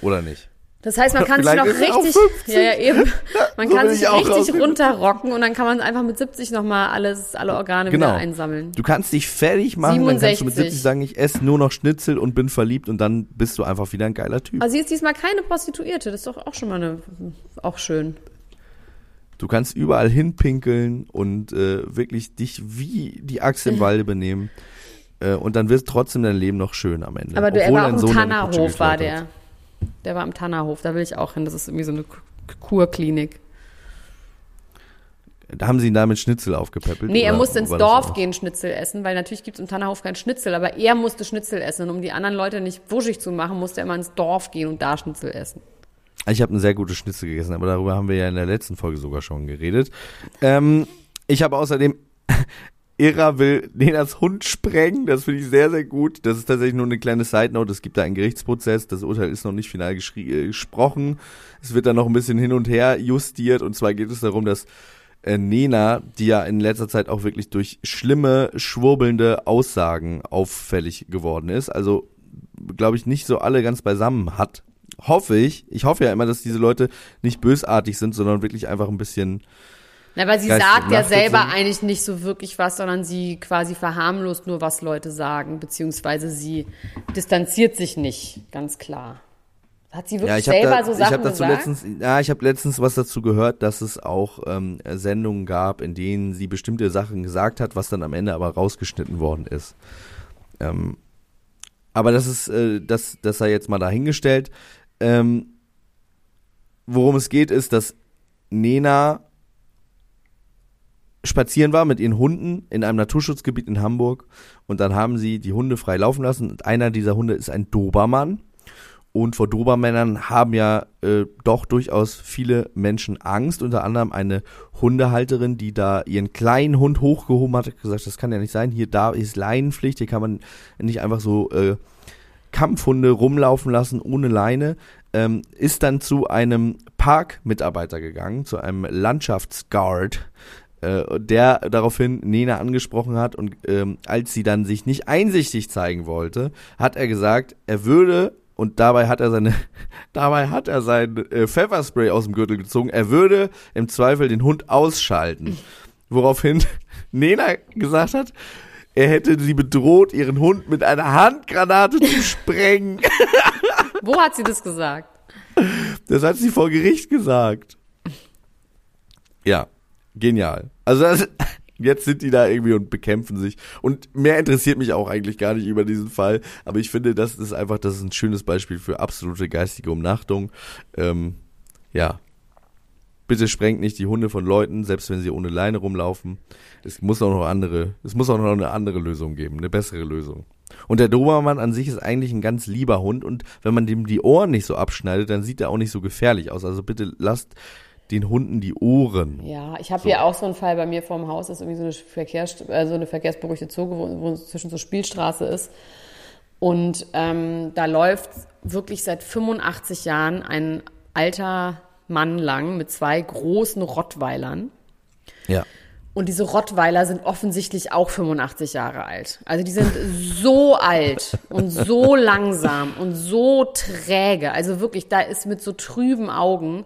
Oder nicht? Das heißt, man kann sich noch richtig, 50. ja, ja, eben, man so kann sich richtig runterrocken und dann kann man einfach mit 70 nochmal alles, alle Organe Genau. wieder einsammeln. Du kannst dich fertig machen, dann kannst du mit 67. 70 sagen, ich esse nur noch Schnitzel und bin verliebt und dann bist du einfach wieder ein geiler Typ. Aber sie ist diesmal keine Prostituierte, das ist doch auch schon mal eine, auch schön. Du kannst überall hinpinkeln und äh, wirklich dich wie die Axt im Walde benehmen. Äh, und dann wird trotzdem dein Leben noch schön am Ende. Aber du, er war auch deine Kutsche Tannerhof, war der. hat. Der war im Tannerhof, da will ich auch hin. Das ist irgendwie so eine Kurklinik. Da haben sie ihn da mit Schnitzel aufgepäppelt? Nee, er musste ins Dorf gehen, Schnitzel essen, weil natürlich gibt's im Tannerhof kein Schnitzel, aber er musste Schnitzel essen. Und um die anderen Leute nicht wuschig zu machen, musste er immer ins Dorf gehen und da Schnitzel essen. Ich habe eine sehr gute Schnitzel gegessen, aber darüber haben wir ja in der letzten Folge sogar schon geredet. Ähm, ich habe außerdem, Ira will Nenas Hund sprengen, das finde ich sehr, sehr gut. Das ist tatsächlich nur eine kleine Side-Note, es gibt da einen Gerichtsprozess, das Urteil ist noch nicht final äh, gesprochen. Es wird dann noch ein bisschen hin und her justiert und zwar geht es darum, dass äh, Nena, die ja in letzter Zeit auch wirklich durch schlimme, schwurbelnde Aussagen auffällig geworden ist, also glaube ich nicht so alle ganz beisammen hat, hoffe ich. Ich hoffe ja immer, dass diese Leute nicht bösartig sind, sondern wirklich einfach ein bisschen Na, weil sie Geistig sagt ja selber eigentlich nicht so wirklich was, sondern sie quasi verharmlost nur, was Leute sagen, beziehungsweise sie distanziert sich nicht, ganz klar. Hat sie wirklich Ja, ich selber da, so ich Sachen hab dazu gesagt? letztens, ja, ich habe letztens was dazu gehört, dass es auch ähm, Sendungen gab, in denen sie bestimmte Sachen gesagt hat, was dann am Ende aber rausgeschnitten worden ist. Ähm, aber das ist, äh, das, das sei jetzt mal dahingestellt. Ähm, worum es geht, ist, dass Nena spazieren war mit ihren Hunden in einem Naturschutzgebiet in Hamburg und dann haben sie die Hunde frei laufen lassen und einer dieser Hunde ist ein Dobermann. Und vor Dobermännern haben ja äh, doch durchaus viele Menschen Angst, unter anderem eine Hundehalterin, die da ihren kleinen Hund hochgehoben hat, gesagt, das kann ja nicht sein, hier da ist Leinenpflicht, hier kann man nicht einfach so äh, Kampfhunde rumlaufen lassen ohne Leine, ähm, ist dann zu einem Parkmitarbeiter gegangen, zu einem Landschaftsguard, äh, der daraufhin Nena angesprochen hat und ähm, als sie dann sich nicht einsichtig zeigen wollte, hat er gesagt, er würde und dabei hat er seine, dabei hat er sein äh, Pfefferspray aus dem Gürtel gezogen. Er würde im Zweifel den Hund ausschalten. Woraufhin Nena gesagt hat, er hätte sie bedroht, ihren Hund mit einer Handgranate zu sprengen. Wo hat sie das gesagt? Das hat sie vor Gericht gesagt. Ja, genial. Also das, jetzt sind die da irgendwie und bekämpfen sich. Und mehr interessiert mich auch eigentlich gar nicht über diesen Fall. Aber ich finde, das ist einfach, das ist ein schönes Beispiel für absolute geistige Umnachtung. Ähm, ja. Bitte sprengt nicht die Hunde von Leuten, selbst wenn sie ohne Leine rumlaufen. Es muss auch noch andere, es muss auch noch eine andere Lösung geben, eine bessere Lösung. Und der Dobermann an sich ist eigentlich ein ganz lieber Hund und wenn man dem die Ohren nicht so abschneidet, dann sieht er auch nicht so gefährlich aus. Also bitte lasst den Hunden die Ohren. Ja, ich habe hier auch so einen Fall bei mir vorm Haus, das ist irgendwie so eine, Verkehrs äh, so eine verkehrsberuhigte Zone, wo, wo zwischen so Spielstraße ist. Und ähm, da läuft wirklich seit 85 Jahren ein alter Mann lang mit zwei großen Rottweilern. Ja. Und diese Rottweiler sind offensichtlich auch 85 Jahre alt. Also die sind so alt und so langsam und so träge. Also wirklich, da ist mit so trüben Augen.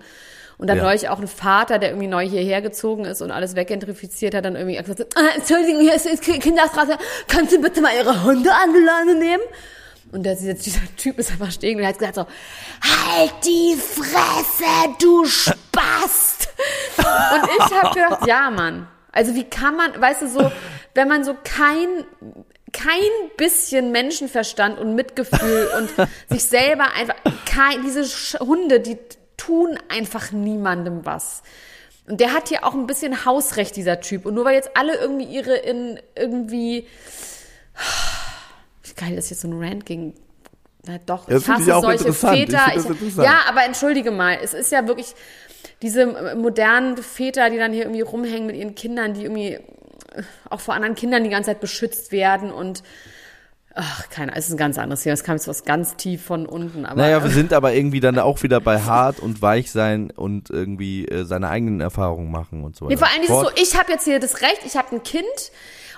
Und dann Ja. neulich auch ein Vater, der irgendwie neu hierher gezogen ist und alles weggentrifiziert hat, dann irgendwie gesagt, ah, Entschuldigung, hier ist ist Kinderstraße, kannst du bitte mal ihre Hunde an die Leine nehmen? Und der, dieser, dieser Typ ist einfach stehen und er hat gesagt so, halt die Fresse, du Spast! Und ich habe gedacht, ja, Mann. Also wie kann man, weißt du, so, wenn man so kein, kein bisschen Menschenverstand und Mitgefühl und sich selber einfach, kein, diese Hunde, die tun einfach niemandem was. Und der hat hier auch ein bisschen Hausrecht, dieser Typ. Und nur weil jetzt alle irgendwie ihre in irgendwie, wie geil ist jetzt so ein Rant gegen, na doch, Ja, ich ich hasse auch solche interessant. Ich Väter. das interessant. ja, aber entschuldige mal, es ist ja wirklich diese modernen Väter, die dann hier irgendwie rumhängen mit ihren Kindern, die irgendwie auch vor anderen Kindern die ganze Zeit beschützt werden und ach, keine Ahnung, es ist ein ganz anderes Thema. Es kam jetzt was ganz tief von unten, aber Naja, wir sind aber irgendwie dann auch wieder bei hart und weich sein und irgendwie äh, seine eigenen Erfahrungen machen und so weiter. Nee, vor allem dieses so, Fort- ich habe jetzt hier das Recht, ich habe ein Kind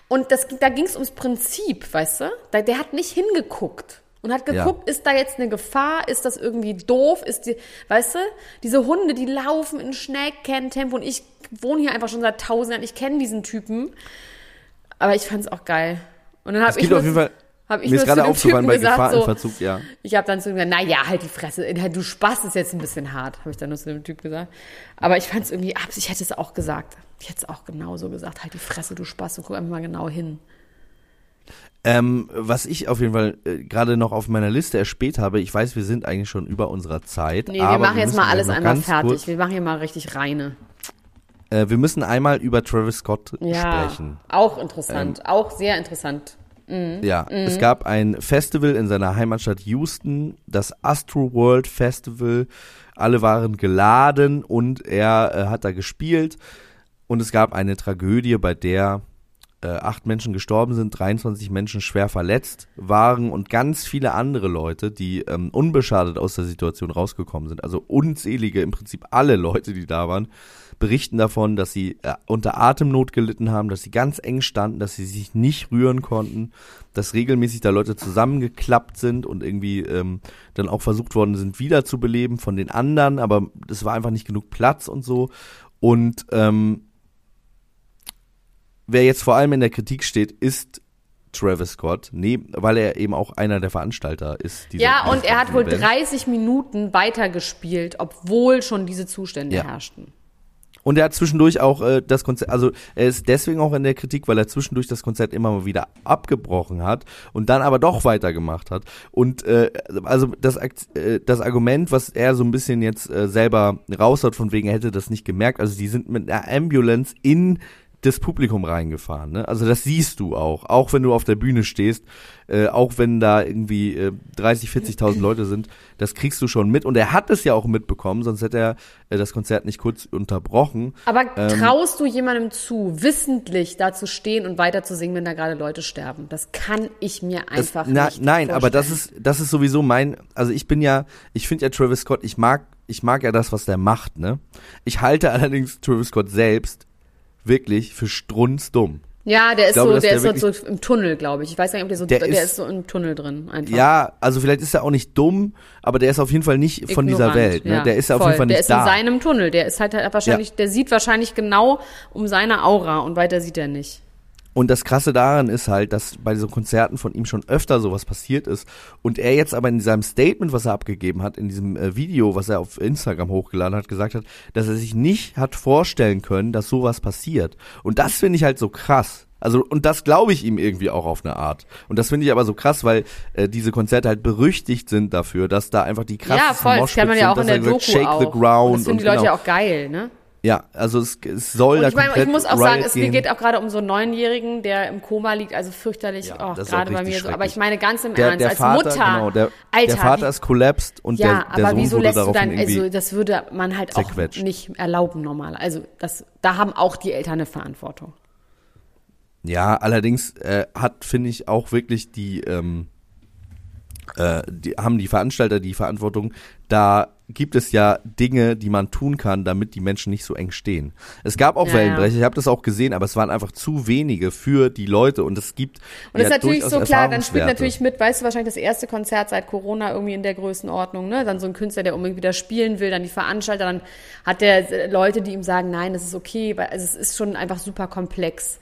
und das, da ging es ums Prinzip, weißt du? Da, der hat nicht hingeguckt und hat Ja. geguckt, ist da jetzt eine Gefahr, ist das irgendwie doof, ist die, weißt du? Diese Hunde, die laufen in Schnellkenntempo und ich wohne hier einfach schon seit tausend Jahren, ich kenne diesen Typen, aber ich fand's auch geil. Und dann habe Es ich auf jeden Fall, hab ich mir ist gerade aufgefallen bei gesagt, Gefahr so, im Verzug, ja. ich habe dann zu ihm gesagt, na ja, halt die Fresse, du Spaß ist jetzt ein bisschen hart, habe ich dann nur zu dem Typ gesagt. Aber ich fand es irgendwie ab, ich hätte es auch gesagt. Ich hätte es auch genauso gesagt, halt die Fresse, du Spaß, und guck einfach mal genau hin. Ähm, was ich auf jeden Fall äh, gerade noch auf meiner Liste erspäht habe, ich weiß, wir sind eigentlich schon über unserer Zeit. Nee, wir machen jetzt müssen mal alles einmal fertig. Kurz, Wir machen hier mal richtig reine. äh, wir müssen einmal über Travis Scott Ja, sprechen. auch interessant, auch sehr interessant. Ja, es gab ein Festival in seiner Heimatstadt Houston, das Astro World Festival. Alle waren geladen und er äh, hat da gespielt. Und es gab eine Tragödie, bei der äh, acht Menschen gestorben sind, 23 Menschen schwer verletzt waren und ganz viele andere Leute, die ähm, unbeschadet aus der Situation rausgekommen sind. Also unzählige, im Prinzip alle Leute, die da waren, berichten davon, dass sie äh, unter Atemnot gelitten haben, dass sie ganz eng standen, dass sie sich nicht rühren konnten, dass regelmäßig da Leute zusammengeklappt sind und irgendwie ähm, dann auch versucht worden sind, wiederzubeleben von den anderen, aber es war einfach nicht genug Platz und so. Und ähm, wer jetzt vor allem in der Kritik steht, ist Travis Scott, nee, weil er eben auch einer der Veranstalter ist. Ja, und er hat wohl Events. 30 Minuten weitergespielt, obwohl schon diese Zustände Ja. herrschten. Und er hat zwischendurch auch äh, das Konzert, also er ist deswegen auch in der Kritik, weil er zwischendurch das Konzert immer mal wieder abgebrochen hat und dann aber doch weitergemacht hat. Und äh, also das, äh, das Argument, was er so ein bisschen jetzt äh, selber raus hat, von wegen er hätte das nicht gemerkt, also die sind mit einer Ambulance in das Publikum reingefahren. Ne? Also das siehst du auch, auch wenn du auf der Bühne stehst, äh, auch wenn da irgendwie äh, 30, 40.000 Leute sind, das kriegst du schon mit. Und er hat es ja auch mitbekommen, sonst hätte er äh, das Konzert nicht kurz unterbrochen. Aber Ähm, traust du jemandem zu, wissentlich da zu stehen und weiter zu singen, wenn da gerade Leute sterben? Das kann ich mir Das, einfach na, nicht nein, vorstellen. aber das ist das ist sowieso mein, also ich bin ja, ich finde ja Travis Scott, ich mag ich mag ja das, was der macht, ne? Ich halte allerdings Travis Scott selbst wirklich für strunzdumm. Ja, der ist glaube, so, der, der ist so, so im Tunnel, glaube ich. Ich weiß gar nicht, ob der so, Der der, ist- ist, so im Tunnel drin einfach. Ja, also vielleicht ist er auch nicht dumm, aber der ist auf jeden Fall nicht von dieser Welt, ne? ja, Der ist ja auf jeden Fall Der nicht ist da. in seinem Tunnel. Der ist halt, halt wahrscheinlich, der sieht wahrscheinlich genau um seine Aura und weiter sieht er nicht. Und das Krasse daran ist halt, dass bei so Konzerten von ihm schon öfter sowas passiert ist und er jetzt aber in seinem Statement, was er abgegeben hat, in diesem äh, Video, was er auf Instagram hochgeladen hat, gesagt hat, dass er sich nicht hat vorstellen können, dass sowas passiert. Und das finde ich halt so krass. Also und das glaube ich ihm irgendwie auch auf eine Art. Und das finde ich aber so krass, weil äh, diese Konzerte halt berüchtigt sind dafür, dass da einfach die krassesten ja, voll. Das kann man ja auch sind, in der er Doku gesagt, Shake auch. the ground und das finden und die Leute genau. ja auch geil, ne? Ja, also es, es soll Und da ich meine, ich muss auch sagen, Riot es gehen. geht auch gerade um so einen Neunjährigen, der im Koma liegt, also fürchterlich, Ja, oh, auch gerade bei mir so. Aber ich meine ganz im der, Ernst, der als Vater, Mutter, genau, der, Alter, der Vater wie, ist collapsed und ja, der, der aber Sohn wieso lässt du dann, also das würde man halt auch zerquetscht. nicht erlauben normal. Also das, da haben auch die Eltern eine Verantwortung. Ja, allerdings äh, hat, finde ich, auch wirklich die, ähm, äh, die, haben die Veranstalter die Verantwortung, da gibt es ja Dinge, die man tun kann, damit die Menschen nicht so eng stehen. Es gab auch Ja, Wellenbrecher, ich habe das auch gesehen, aber es waren einfach zu wenige für die Leute und es gibt Und das ja ist natürlich so klar, dann spielt natürlich mit, weißt du, wahrscheinlich das erste Konzert seit Corona irgendwie in der Größenordnung, ne? Dann so ein Künstler, der unbedingt wieder spielen will, dann die Veranstalter, dann hat der Leute, die ihm sagen, nein, das ist okay, weil also es ist schon einfach super komplex.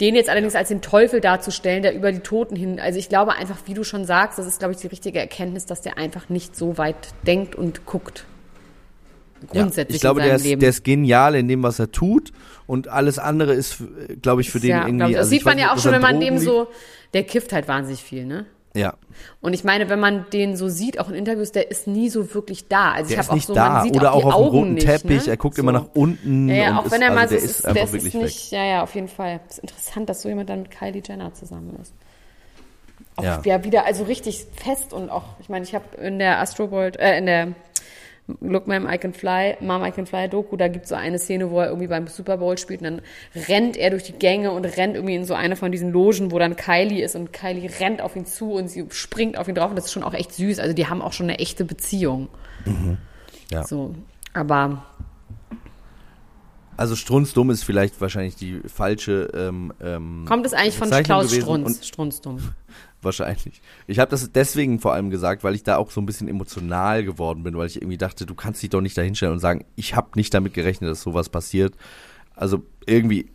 Den jetzt allerdings als den Teufel darzustellen, der über die Toten hin, also ich glaube einfach, wie du schon sagst, das ist, glaube ich, die richtige Erkenntnis, dass der einfach nicht so weit denkt und guckt. Grundsätzlich ich glaube, in der ist, Leben. der ist genial in dem, was er tut und alles andere ist, glaube ich, für den ja, irgendwie. ich. Das also sieht man weiß ja auch schon, wenn an man dem so, der kifft halt wahnsinnig viel, ne? Ja, Und ich meine, wenn man den so sieht, auch in Interviews, der ist nie so wirklich da. Also der ich ist habe auch nicht so, da man sieht oder auch, auch auf dem roten nicht, Teppich. Ne? Er guckt so. immer nach unten Ja, ja und auch ist, wenn er mal also so der ist, ist einfach das wirklich ist weg. nicht, ja, ja, auf jeden Fall. Es ist interessant, dass so jemand dann mit Kylie Jenner zusammen ist. Auch Ja. ja. wieder, also richtig fest und auch, ich meine, ich habe in der Astro World, äh, in der Look Mom I Can Fly, Mom I Can Fly Doku, da gibt's so eine Szene, wo er irgendwie beim Super Bowl spielt und dann rennt er durch die Gänge und rennt irgendwie in so eine von diesen Logen, wo dann Kylie ist und Kylie rennt auf ihn zu und sie springt auf ihn drauf und das ist schon auch echt süß. Also die haben auch schon eine echte Beziehung. Ja. So, aber Also Strunzdumm ist vielleicht wahrscheinlich die falsche ähm, ähm, kommt es eigentlich von Klaus Strunz? Strunzdumm. Wahrscheinlich. Ich habe das deswegen vor allem gesagt, weil ich da auch so ein bisschen emotional geworden bin, weil ich irgendwie dachte, du kannst dich doch nicht dahinstellen und sagen, ich habe nicht damit gerechnet, dass sowas passiert. Also irgendwie,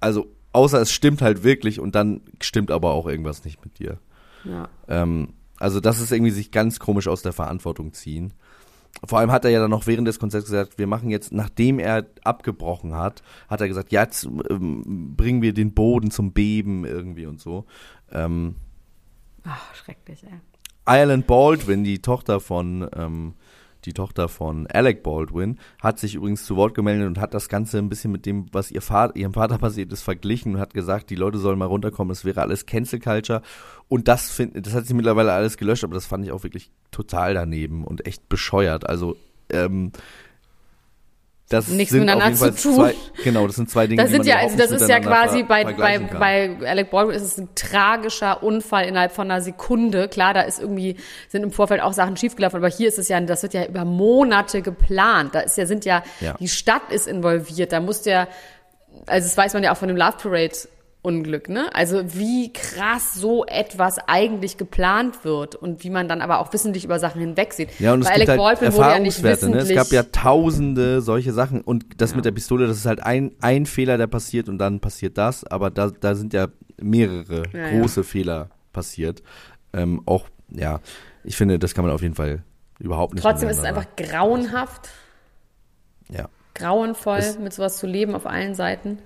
also außer es stimmt halt wirklich und dann stimmt aber auch irgendwas nicht mit dir. Ja. Ähm, also das ist irgendwie sich ganz komisch aus der Verantwortung ziehen. Vor allem hat er ja dann noch während des Konzerts gesagt, wir machen jetzt, nachdem er abgebrochen hat, hat er gesagt, jetzt ähm, bringen wir den Boden zum Beben irgendwie und so. Ähm, Ach, schrecklich, ey. Ireland Baldwin, die Tochter von ähm, die Tochter von Alec Baldwin, hat sich übrigens zu Wort gemeldet und hat das Ganze ein bisschen mit dem, was ihr Vater, ihrem Vater passiert ist, verglichen und hat gesagt, die Leute sollen mal runterkommen, es wäre alles Cancel Culture. Und das find, das hat sie mittlerweile alles gelöscht, aber das fand ich auch wirklich total daneben und echt bescheuert. Also ähm, das Nichts miteinander zu tun. zwei, genau, das sind zwei Dinge, Das die sind ja, also das ist ja quasi bei, bei, kann. bei Alec Baldwin ist es ein tragischer Unfall innerhalb von einer Sekunde. Klar, da ist irgendwie, sind im Vorfeld auch Sachen schiefgelaufen, aber hier ist es ja, das wird ja über Monate geplant. Da ist ja, sind ja, Ja. die Stadt ist involviert. Da muss der, also das weiß man ja auch von dem Love Parade Unglück, ne? Also wie krass so etwas eigentlich geplant wird und wie man dann aber auch wissentlich über Sachen hinwegsieht. Ja, und es Bei gibt Alec halt Baldwin ja nicht Erfahrungswerte, ne? Es gab ja tausende solche Sachen und das mit der Pistole, das ist halt ein, ein Fehler, der passiert und dann passiert das, aber da, da sind ja mehrere Ja, ja. große Fehler passiert. Ähm, auch, ja, ich finde, das kann man auf jeden Fall überhaupt nicht Trotzdem ist es einfach grauenhaft. ja. grauenvoll, Es- mit sowas zu leben auf allen Seiten.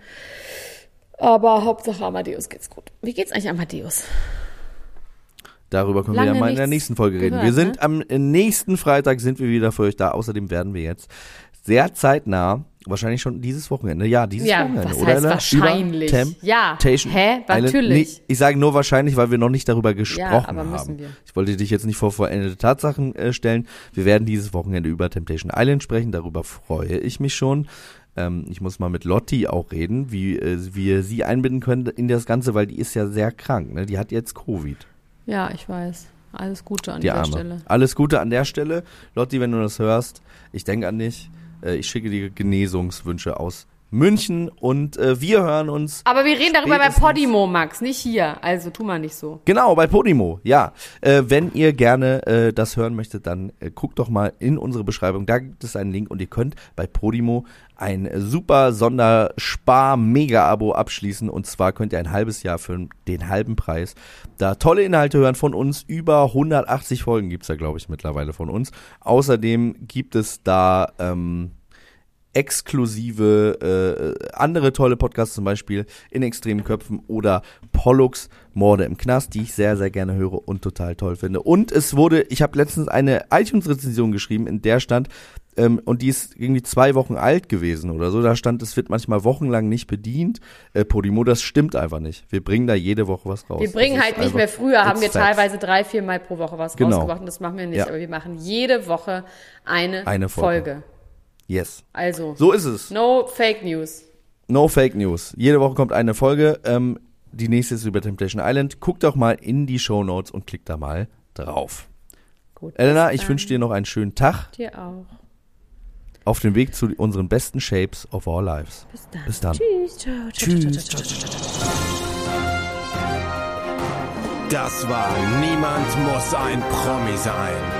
Aber Hauptsache Amadeus geht's gut. Wie geht's eigentlich Amadeus? Darüber können wir Lange ja mal in der nächsten Folge reden. gehört, wir sind ne? am äh, nächsten Freitag sind wir wieder für euch da. Außerdem werden wir jetzt sehr zeitnah, wahrscheinlich schon dieses Wochenende, ja, dieses Ja, Wochenende, was oder? heißt wahrscheinlich? Über Ja, Temptation hä? Island. Natürlich. Nee, ich sage nur wahrscheinlich, weil wir noch nicht darüber gesprochen aber müssen haben. wir. Ich wollte dich jetzt nicht vor vollendete Tatsachen äh, stellen. Wir werden dieses Wochenende über Temptation Island sprechen. Darüber freue ich mich schon. Ähm, ich muss mal mit Lotti auch reden, wie äh, wir sie einbinden können in das Ganze, weil die ist ja sehr krank. Ne? Die hat jetzt Covid. Ja, ich weiß. Alles Gute an Die dieser Arme. Stelle. Alles Gute an der Stelle. Lotti, wenn du das hörst, ich denke an dich. Äh, ich schicke dir Genesungswünsche aus München und äh, wir hören uns. Aber wir reden darüber bei Podimo, Max, nicht hier. Also tu mal nicht so. Genau, bei Podimo, ja. Äh, wenn ihr gerne äh, das hören möchtet, dann äh, guckt doch mal in unsere Beschreibung. Da gibt es einen Link und ihr könnt bei Podimo ein äh, super Sonderspar-Mega-Abo abschließen. Und zwar könnt ihr ein halbes Jahr für den halben Preis da tolle Inhalte hören von uns. Über 180 Folgen gibt's da, glaube ich, mittlerweile von uns. Außerdem gibt es da ähm, exklusive äh, andere tolle Podcasts, zum Beispiel in extremen Köpfen oder Pollux Morde im Knast, die ich sehr, sehr gerne höre und total toll finde. Und es wurde, ich habe letztens eine iTunes-Rezension geschrieben, in der stand, ähm, und die ist irgendwie zwei Wochen alt gewesen oder so. Da stand, es wird manchmal wochenlang nicht bedient. Äh, Podimo, das stimmt einfach nicht. Wir bringen da jede Woche was raus. Wir bringen Das halt nicht mehr. Früher haben wir teilweise drei, vier Mal pro Woche was Genau. rausgebracht und das machen wir nicht. Ja. Aber wir machen jede Woche eine, Eine Folge. Folge. Yes. Also, So ist es. no Fake News. No Fake News. Jede Woche kommt eine Folge. Ähm, die nächste ist über Temptation Island. Guckt doch mal in die Show Notes und klickt da mal drauf. Gut. Elena, ich wünsche dir noch einen schönen Tag dir auch. auf dem Weg zu unseren besten Shapes of our lives. Bis dann. Bis dann. Tschüss. Ciao, Tschüss. ciao, ciao. Das war Niemand muss ein Promi sein.